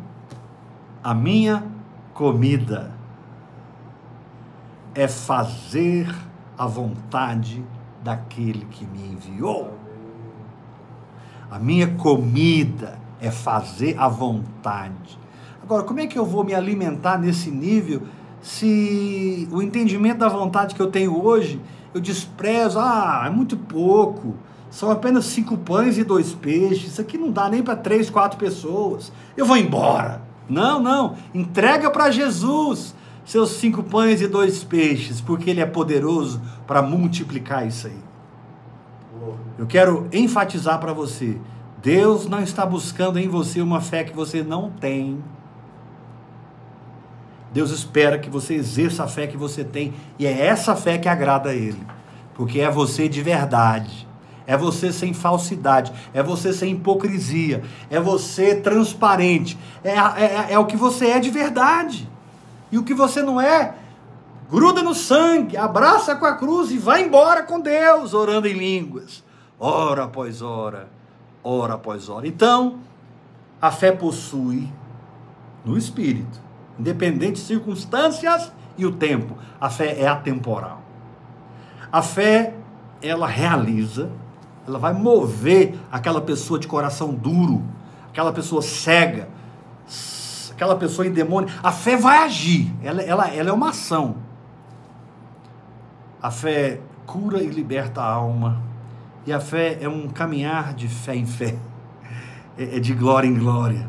A minha comida é fazer a vontade daquele que me enviou. A minha comida é fazer a vontade. Agora, como é que eu vou me alimentar nesse nível se o entendimento da vontade que eu tenho hoje eu desprezo? Ah, é muito pouco. São apenas cinco pães e dois peixes. Isso aqui não dá nem para três, quatro pessoas. Eu vou embora. Não, não. Entrega para Jesus seus cinco pães e dois peixes, porque Ele é poderoso para multiplicar isso aí. Eu quero enfatizar para você: Deus não está buscando em você uma fé que você não tem. Deus espera que você exerça a fé que você tem, e é essa fé que agrada a Ele, porque é você de verdade, é você sem falsidade, é você sem hipocrisia, é você transparente, é, é, é o que você é de verdade. E o que você não é, gruda no sangue, abraça com a cruz e vai embora com Deus, orando em línguas, hora após hora, hora após hora. Então, a fé possui no espírito, independente de circunstâncias e o tempo. A fé é atemporal. A fé, ela realiza, ela vai mover aquela pessoa de coração duro, aquela pessoa cega, aquela pessoa endemônica, a fé vai agir, ela, ela, ela é uma ação. A fé cura e liberta a alma, e a fé é um caminhar de fé em fé. é, é de glória em glória.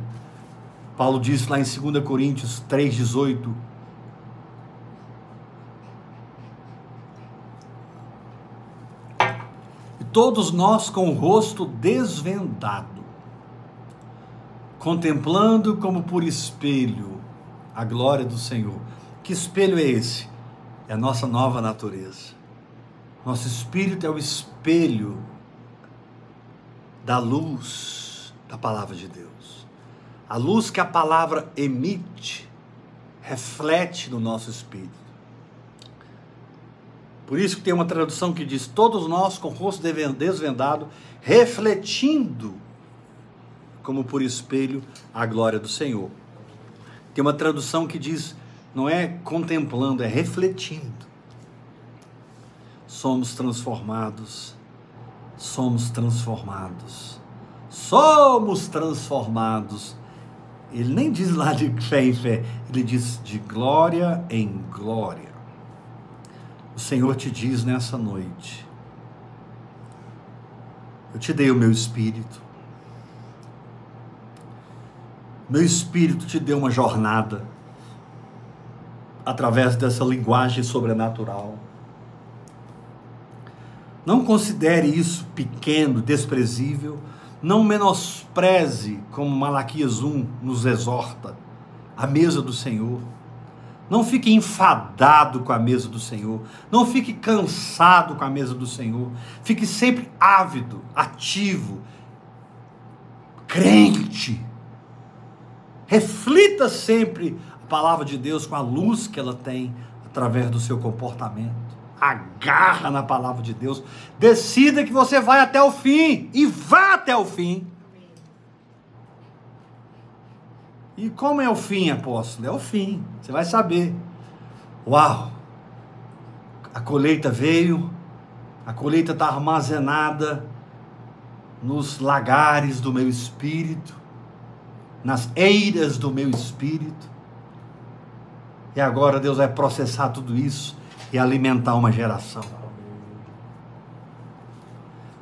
Paulo diz lá em 2 Coríntios 3,18. E todos nós com o rosto desvendado, contemplando como por espelho a glória do Senhor. Que espelho é esse? É a nossa nova natureza. Nosso espírito é o espelho da luz da palavra de Deus. A luz que a palavra emite reflete no nosso espírito. Por isso que tem uma tradução que diz: todos nós com o rosto desvendado, refletindo como por espelho a glória do Senhor. Tem uma tradução que diz: não é contemplando, é refletindo. Somos transformados, somos transformados, somos transformados. Ele nem diz lá de fé em fé, ele diz de glória em glória. O Senhor te diz nessa noite: Eu te dei o meu espírito. Meu espírito te deu uma jornada através dessa linguagem sobrenatural. Não considere isso pequeno, desprezível. Não menospreze, como Malaquias 1 nos exorta, a mesa do Senhor. Não fique enfadado com a mesa do Senhor. Não fique cansado com a mesa do Senhor. Fique sempre ávido, ativo, crente Reflita sempre a palavra de Deus com a luz que ela tem através do seu comportamento. Agarra na palavra de Deus. Decida que você vai até o fim e vá até o fim. E como é o fim, apóstolo? É o fim. Você vai saber. Uau! A colheita veio, a colheita está armazenada nos lagares do meu espírito nas eiras do meu espírito. E agora Deus vai processar tudo isso e alimentar uma geração.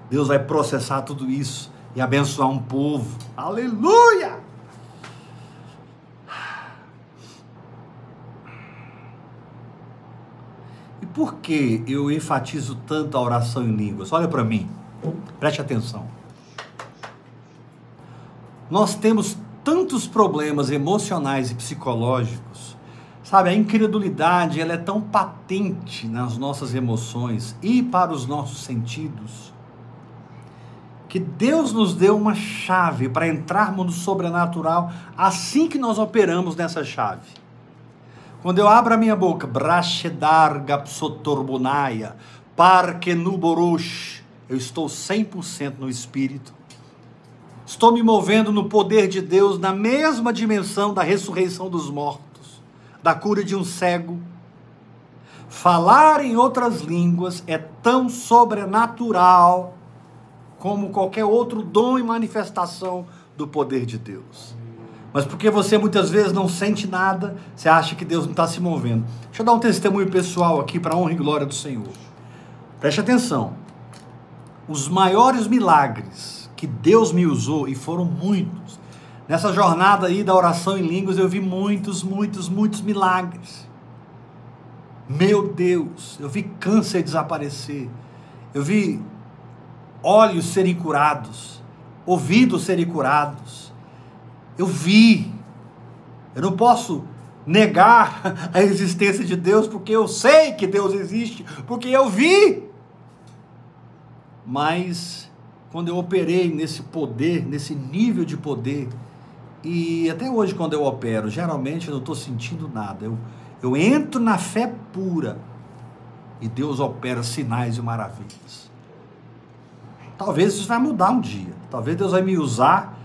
Deus vai processar tudo isso e abençoar um povo. Aleluia! E por que eu enfatizo tanto a oração em línguas? Olha para mim, preste atenção. Nós temos tantos problemas emocionais e psicológicos. Sabe, a incredulidade ela é tão patente nas nossas emoções e para os nossos sentidos que Deus nos deu uma chave para entrarmos no sobrenatural assim que nós operamos nessa chave. Quando eu abro a minha boca, brashedarga psotorbonaia, parkenuborosh, eu estou 100% no espírito Estou me movendo no poder de Deus na mesma dimensão da ressurreição dos mortos, da cura de um cego. Falar em outras línguas é tão sobrenatural como qualquer outro dom e manifestação do poder de Deus. Mas porque você muitas vezes não sente nada, você acha que Deus não está se movendo. Deixa eu dar um testemunho pessoal aqui para a honra e glória do Senhor. Preste atenção. Os maiores milagres que Deus me usou, e foram muitos. Nessa jornada aí da oração em línguas, eu vi muitos, muitos, muitos milagres. Meu Deus, eu vi câncer desaparecer. Eu vi olhos serem curados, ouvidos serem curados. Eu vi. Eu não posso negar <laughs> a existência de Deus porque eu sei que Deus existe, porque eu vi. Mas quando eu operei nesse poder, nesse nível de poder, e até hoje quando eu opero, geralmente eu não estou sentindo nada. Eu, eu entro na fé pura e Deus opera sinais e maravilhas. Talvez isso vai mudar um dia. Talvez Deus vai me usar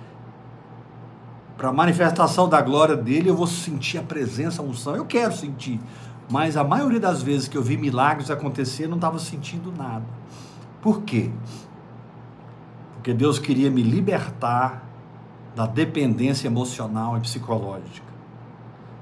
para a manifestação da glória dele. Eu vou sentir a presença, a unção. Eu quero sentir. Mas a maioria das vezes que eu vi milagres acontecer, eu não estava sentindo nada. Por quê? Porque Deus queria me libertar da dependência emocional e psicológica.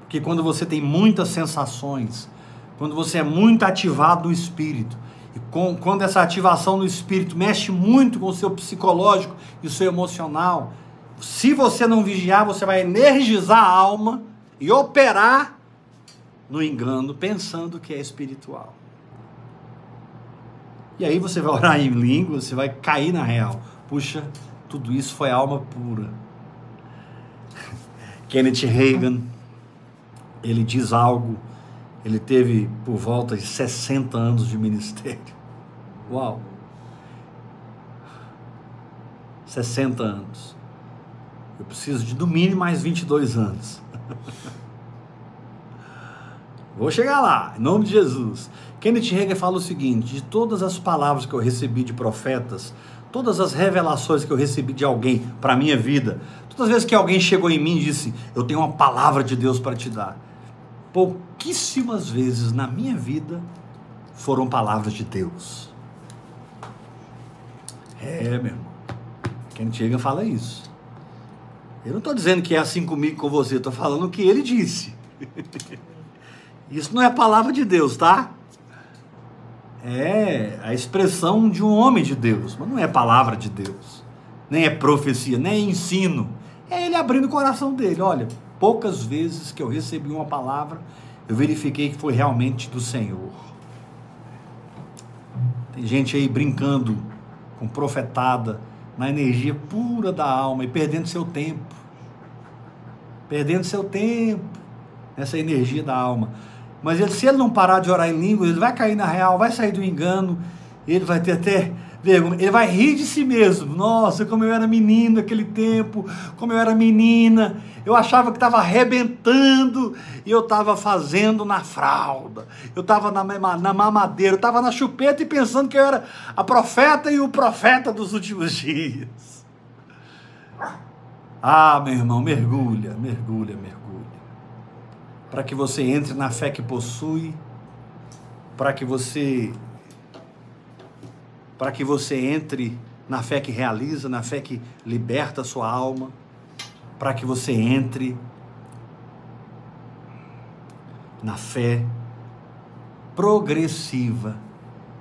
Porque quando você tem muitas sensações, quando você é muito ativado no espírito, e com, quando essa ativação no espírito mexe muito com o seu psicológico e o seu emocional, Se você não vigiar, você vai energizar a alma e operar no engano, pensando que é espiritual. E aí você vai <laughs> orar em língua, você vai cair na real. Puxa, tudo isso foi alma pura. <laughs> Kenneth Reagan, ele diz algo, ele teve por volta de 60 anos de ministério. <laughs> Uau! 60 anos. Eu preciso de no mínimo mais 22 anos. Vou chegar lá, em nome de Jesus. Kenneth Reagan fala o seguinte: de todas as palavras que eu recebi de profetas, todas as revelações que eu recebi de alguém para a minha vida, todas as vezes que alguém chegou em mim e disse: Eu tenho uma palavra de Deus para te dar, pouquíssimas vezes na minha vida foram palavras de Deus. É, meu irmão. Kenneth Reagan fala isso. Eu não estou dizendo que é assim comigo com você, estou falando o que ele disse. <laughs> Isso não é palavra de Deus, tá? É a expressão de um homem de Deus, mas não é palavra de Deus. Nem é profecia, nem é ensino. É ele abrindo o coração dele. Olha, poucas vezes que eu recebi uma palavra, eu verifiquei que foi realmente do Senhor. Tem gente aí brincando com profetada, na energia pura da alma e perdendo seu tempo. Perdendo seu tempo nessa energia da alma. Mas ele, se ele não parar de orar em línguas, ele vai cair na real, vai sair do engano, ele vai ter até vergonha, ele vai rir de si mesmo. Nossa, como eu era menino naquele tempo, como eu era menina, eu achava que estava arrebentando e eu estava fazendo na fralda, eu estava na, na mamadeira, eu estava na chupeta e pensando que eu era a profeta e o profeta dos últimos <laughs> dias. Ah, meu irmão, mergulha, mergulha, mergulha para que você entre na fé que possui, para que você para que você entre na fé que realiza, na fé que liberta a sua alma, para que você entre na fé progressiva,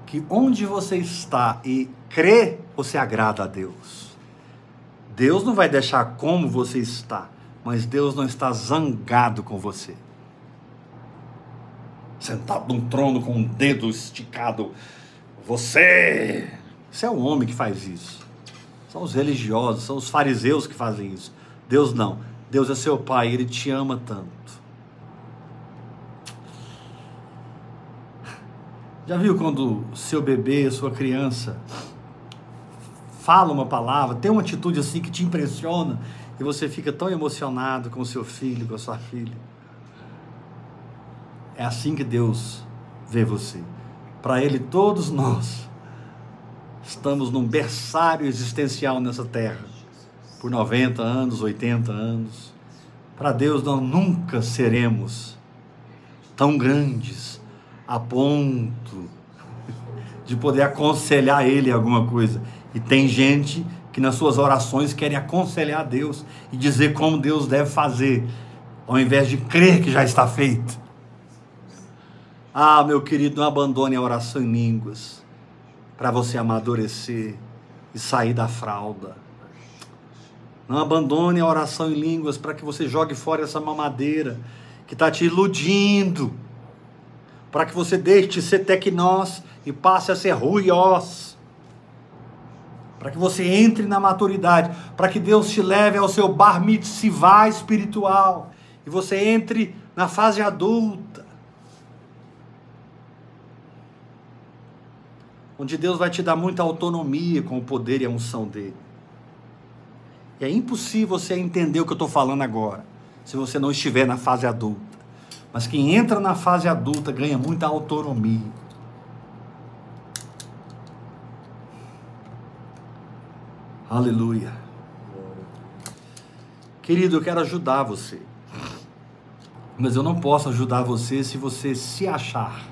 que onde você está e crê, você agrada a Deus. Deus não vai deixar como você está, mas Deus não está zangado com você sentado num trono com um dedo esticado. Você. Isso é o homem que faz isso. São os religiosos, são os fariseus que fazem isso. Deus não. Deus é seu pai, ele te ama tanto. Já viu quando seu bebê, sua criança, fala uma palavra, tem uma atitude assim que te impressiona e você fica tão emocionado com seu filho, com a sua filha? É assim que Deus vê você. Para Ele, todos nós estamos num berçário existencial nessa terra, por 90 anos, 80 anos. Para Deus, nós nunca seremos tão grandes a ponto de poder aconselhar Ele alguma coisa. E tem gente que nas suas orações querem aconselhar Deus e dizer como Deus deve fazer, ao invés de crer que já está feito. Ah, meu querido, não abandone a oração em línguas para você amadurecer e sair da fralda. Não abandone a oração em línguas para que você jogue fora essa mamadeira que está te iludindo. Para que você deixe de ser tecnós e passe a ser ruiós. Para que você entre na maturidade. Para que Deus te leve ao seu bar mitzvah espiritual. E você entre na fase adulta onde Deus vai te dar muita autonomia com o poder e a unção dele. É impossível você entender o que eu estou falando agora, se você não estiver na fase adulta. Mas quem entra na fase adulta ganha muita autonomia. Aleluia. Querido, eu quero ajudar você. Mas eu não posso ajudar você se você se achar.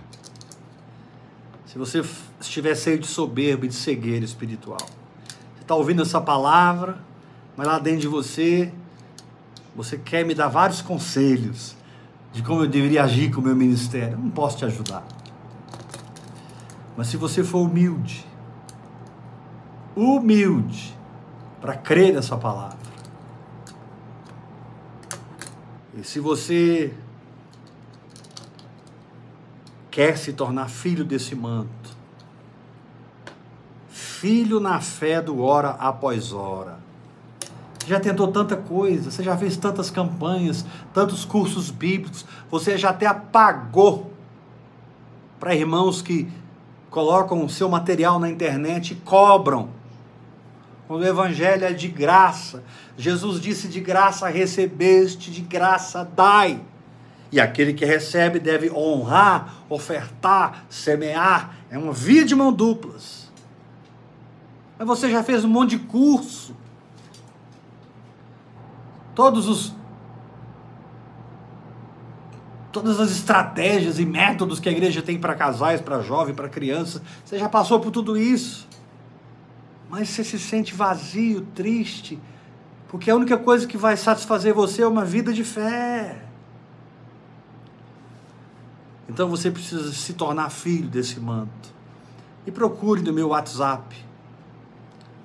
Se você estiver cheio de soberba e de cegueira espiritual. Você está ouvindo essa palavra, mas lá dentro de você, você quer me dar vários conselhos de como eu deveria agir com o meu ministério. Eu não posso te ajudar. Mas se você for humilde, humilde, para crer nessa palavra, E se você quer se tornar filho desse manto, filho na fé do hora após hora, já tentou tanta coisa, você já fez tantas campanhas, tantos cursos bíblicos, você já até apagou para irmãos que colocam o seu material na internet e cobram. Quando o evangelho é de graça, Jesus disse: de graça recebeste, de graça dai. E aquele que recebe deve honrar, ofertar, semear. É uma via de mão duplas. Mas você já fez um monte de curso. Todos os todas as estratégias e métodos que a igreja tem para casais, para jovens, para crianças. Você já passou por tudo isso. Mas você se sente vazio, triste, porque a única coisa que vai satisfazer você é uma vida de fé. Então você precisa se tornar filho desse manto. E procure no meu WhatsApp.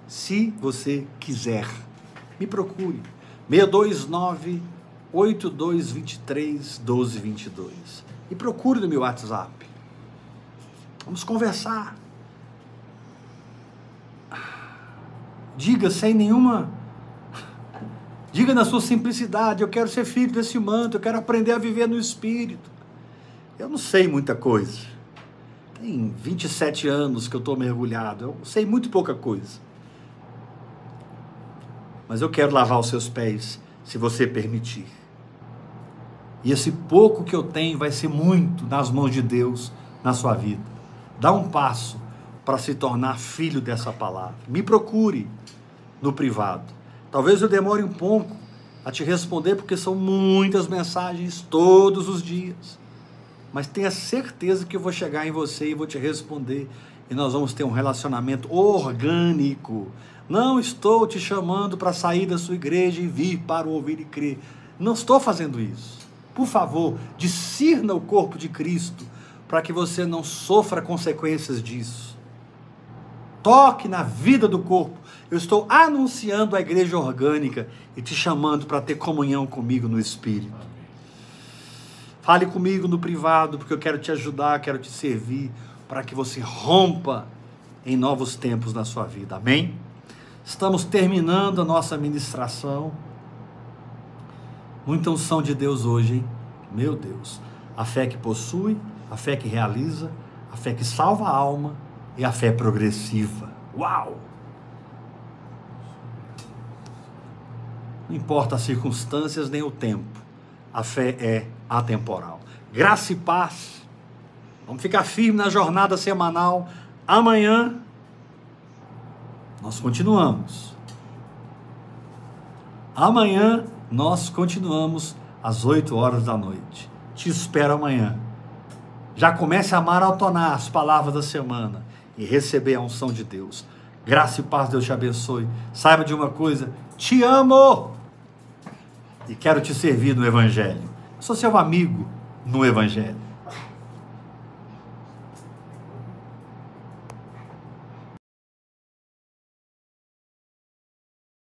Se você quiser, me procure. 629 8223 1222. E procure no meu WhatsApp. Vamos conversar. Diga sem nenhuma. Diga na sua simplicidade: eu quero ser filho desse manto, eu quero aprender a viver no Espírito. Eu não sei muita coisa. Tem 27 anos que eu estou mergulhado, eu sei muito pouca coisa. Mas eu quero lavar os seus pés, se você permitir. E esse pouco que eu tenho vai ser muito nas mãos de Deus na sua vida. Dá um passo para se tornar filho dessa palavra. Me procure no privado. Talvez eu demore um pouco a te responder, porque são muitas mensagens todos os dias. Mas tenha certeza que eu vou chegar em você e vou te responder. E nós vamos ter um relacionamento orgânico. Não estou te chamando para sair da sua igreja e vir para ouvir e crer. Não estou fazendo isso. Por favor, discirna o corpo de Cristo para que você não sofra consequências disso. Toque na vida do corpo. Eu estou anunciando a igreja orgânica e te chamando para ter comunhão comigo no Espírito. Fale comigo no privado, porque eu quero te ajudar, quero te servir, para que você rompa em novos tempos na sua vida. Amém? Estamos terminando a nossa ministração. Muita unção de Deus hoje, hein? Meu Deus. A fé que possui, a fé que realiza, a fé que salva a alma e a fé progressiva. Uau! Não importa as circunstâncias nem o tempo, a fé é atemporal. Graça e paz. Vamos ficar firme na jornada semanal. Amanhã nós continuamos. Amanhã nós continuamos às 8 horas da noite. Te espero amanhã. Já comece a maratonar as palavras da semana e receber a unção de Deus. Graça e paz, Deus te abençoe. Saiba de uma coisa: te amo e quero te servir no Evangelho. Sou seu amigo no Evangelho.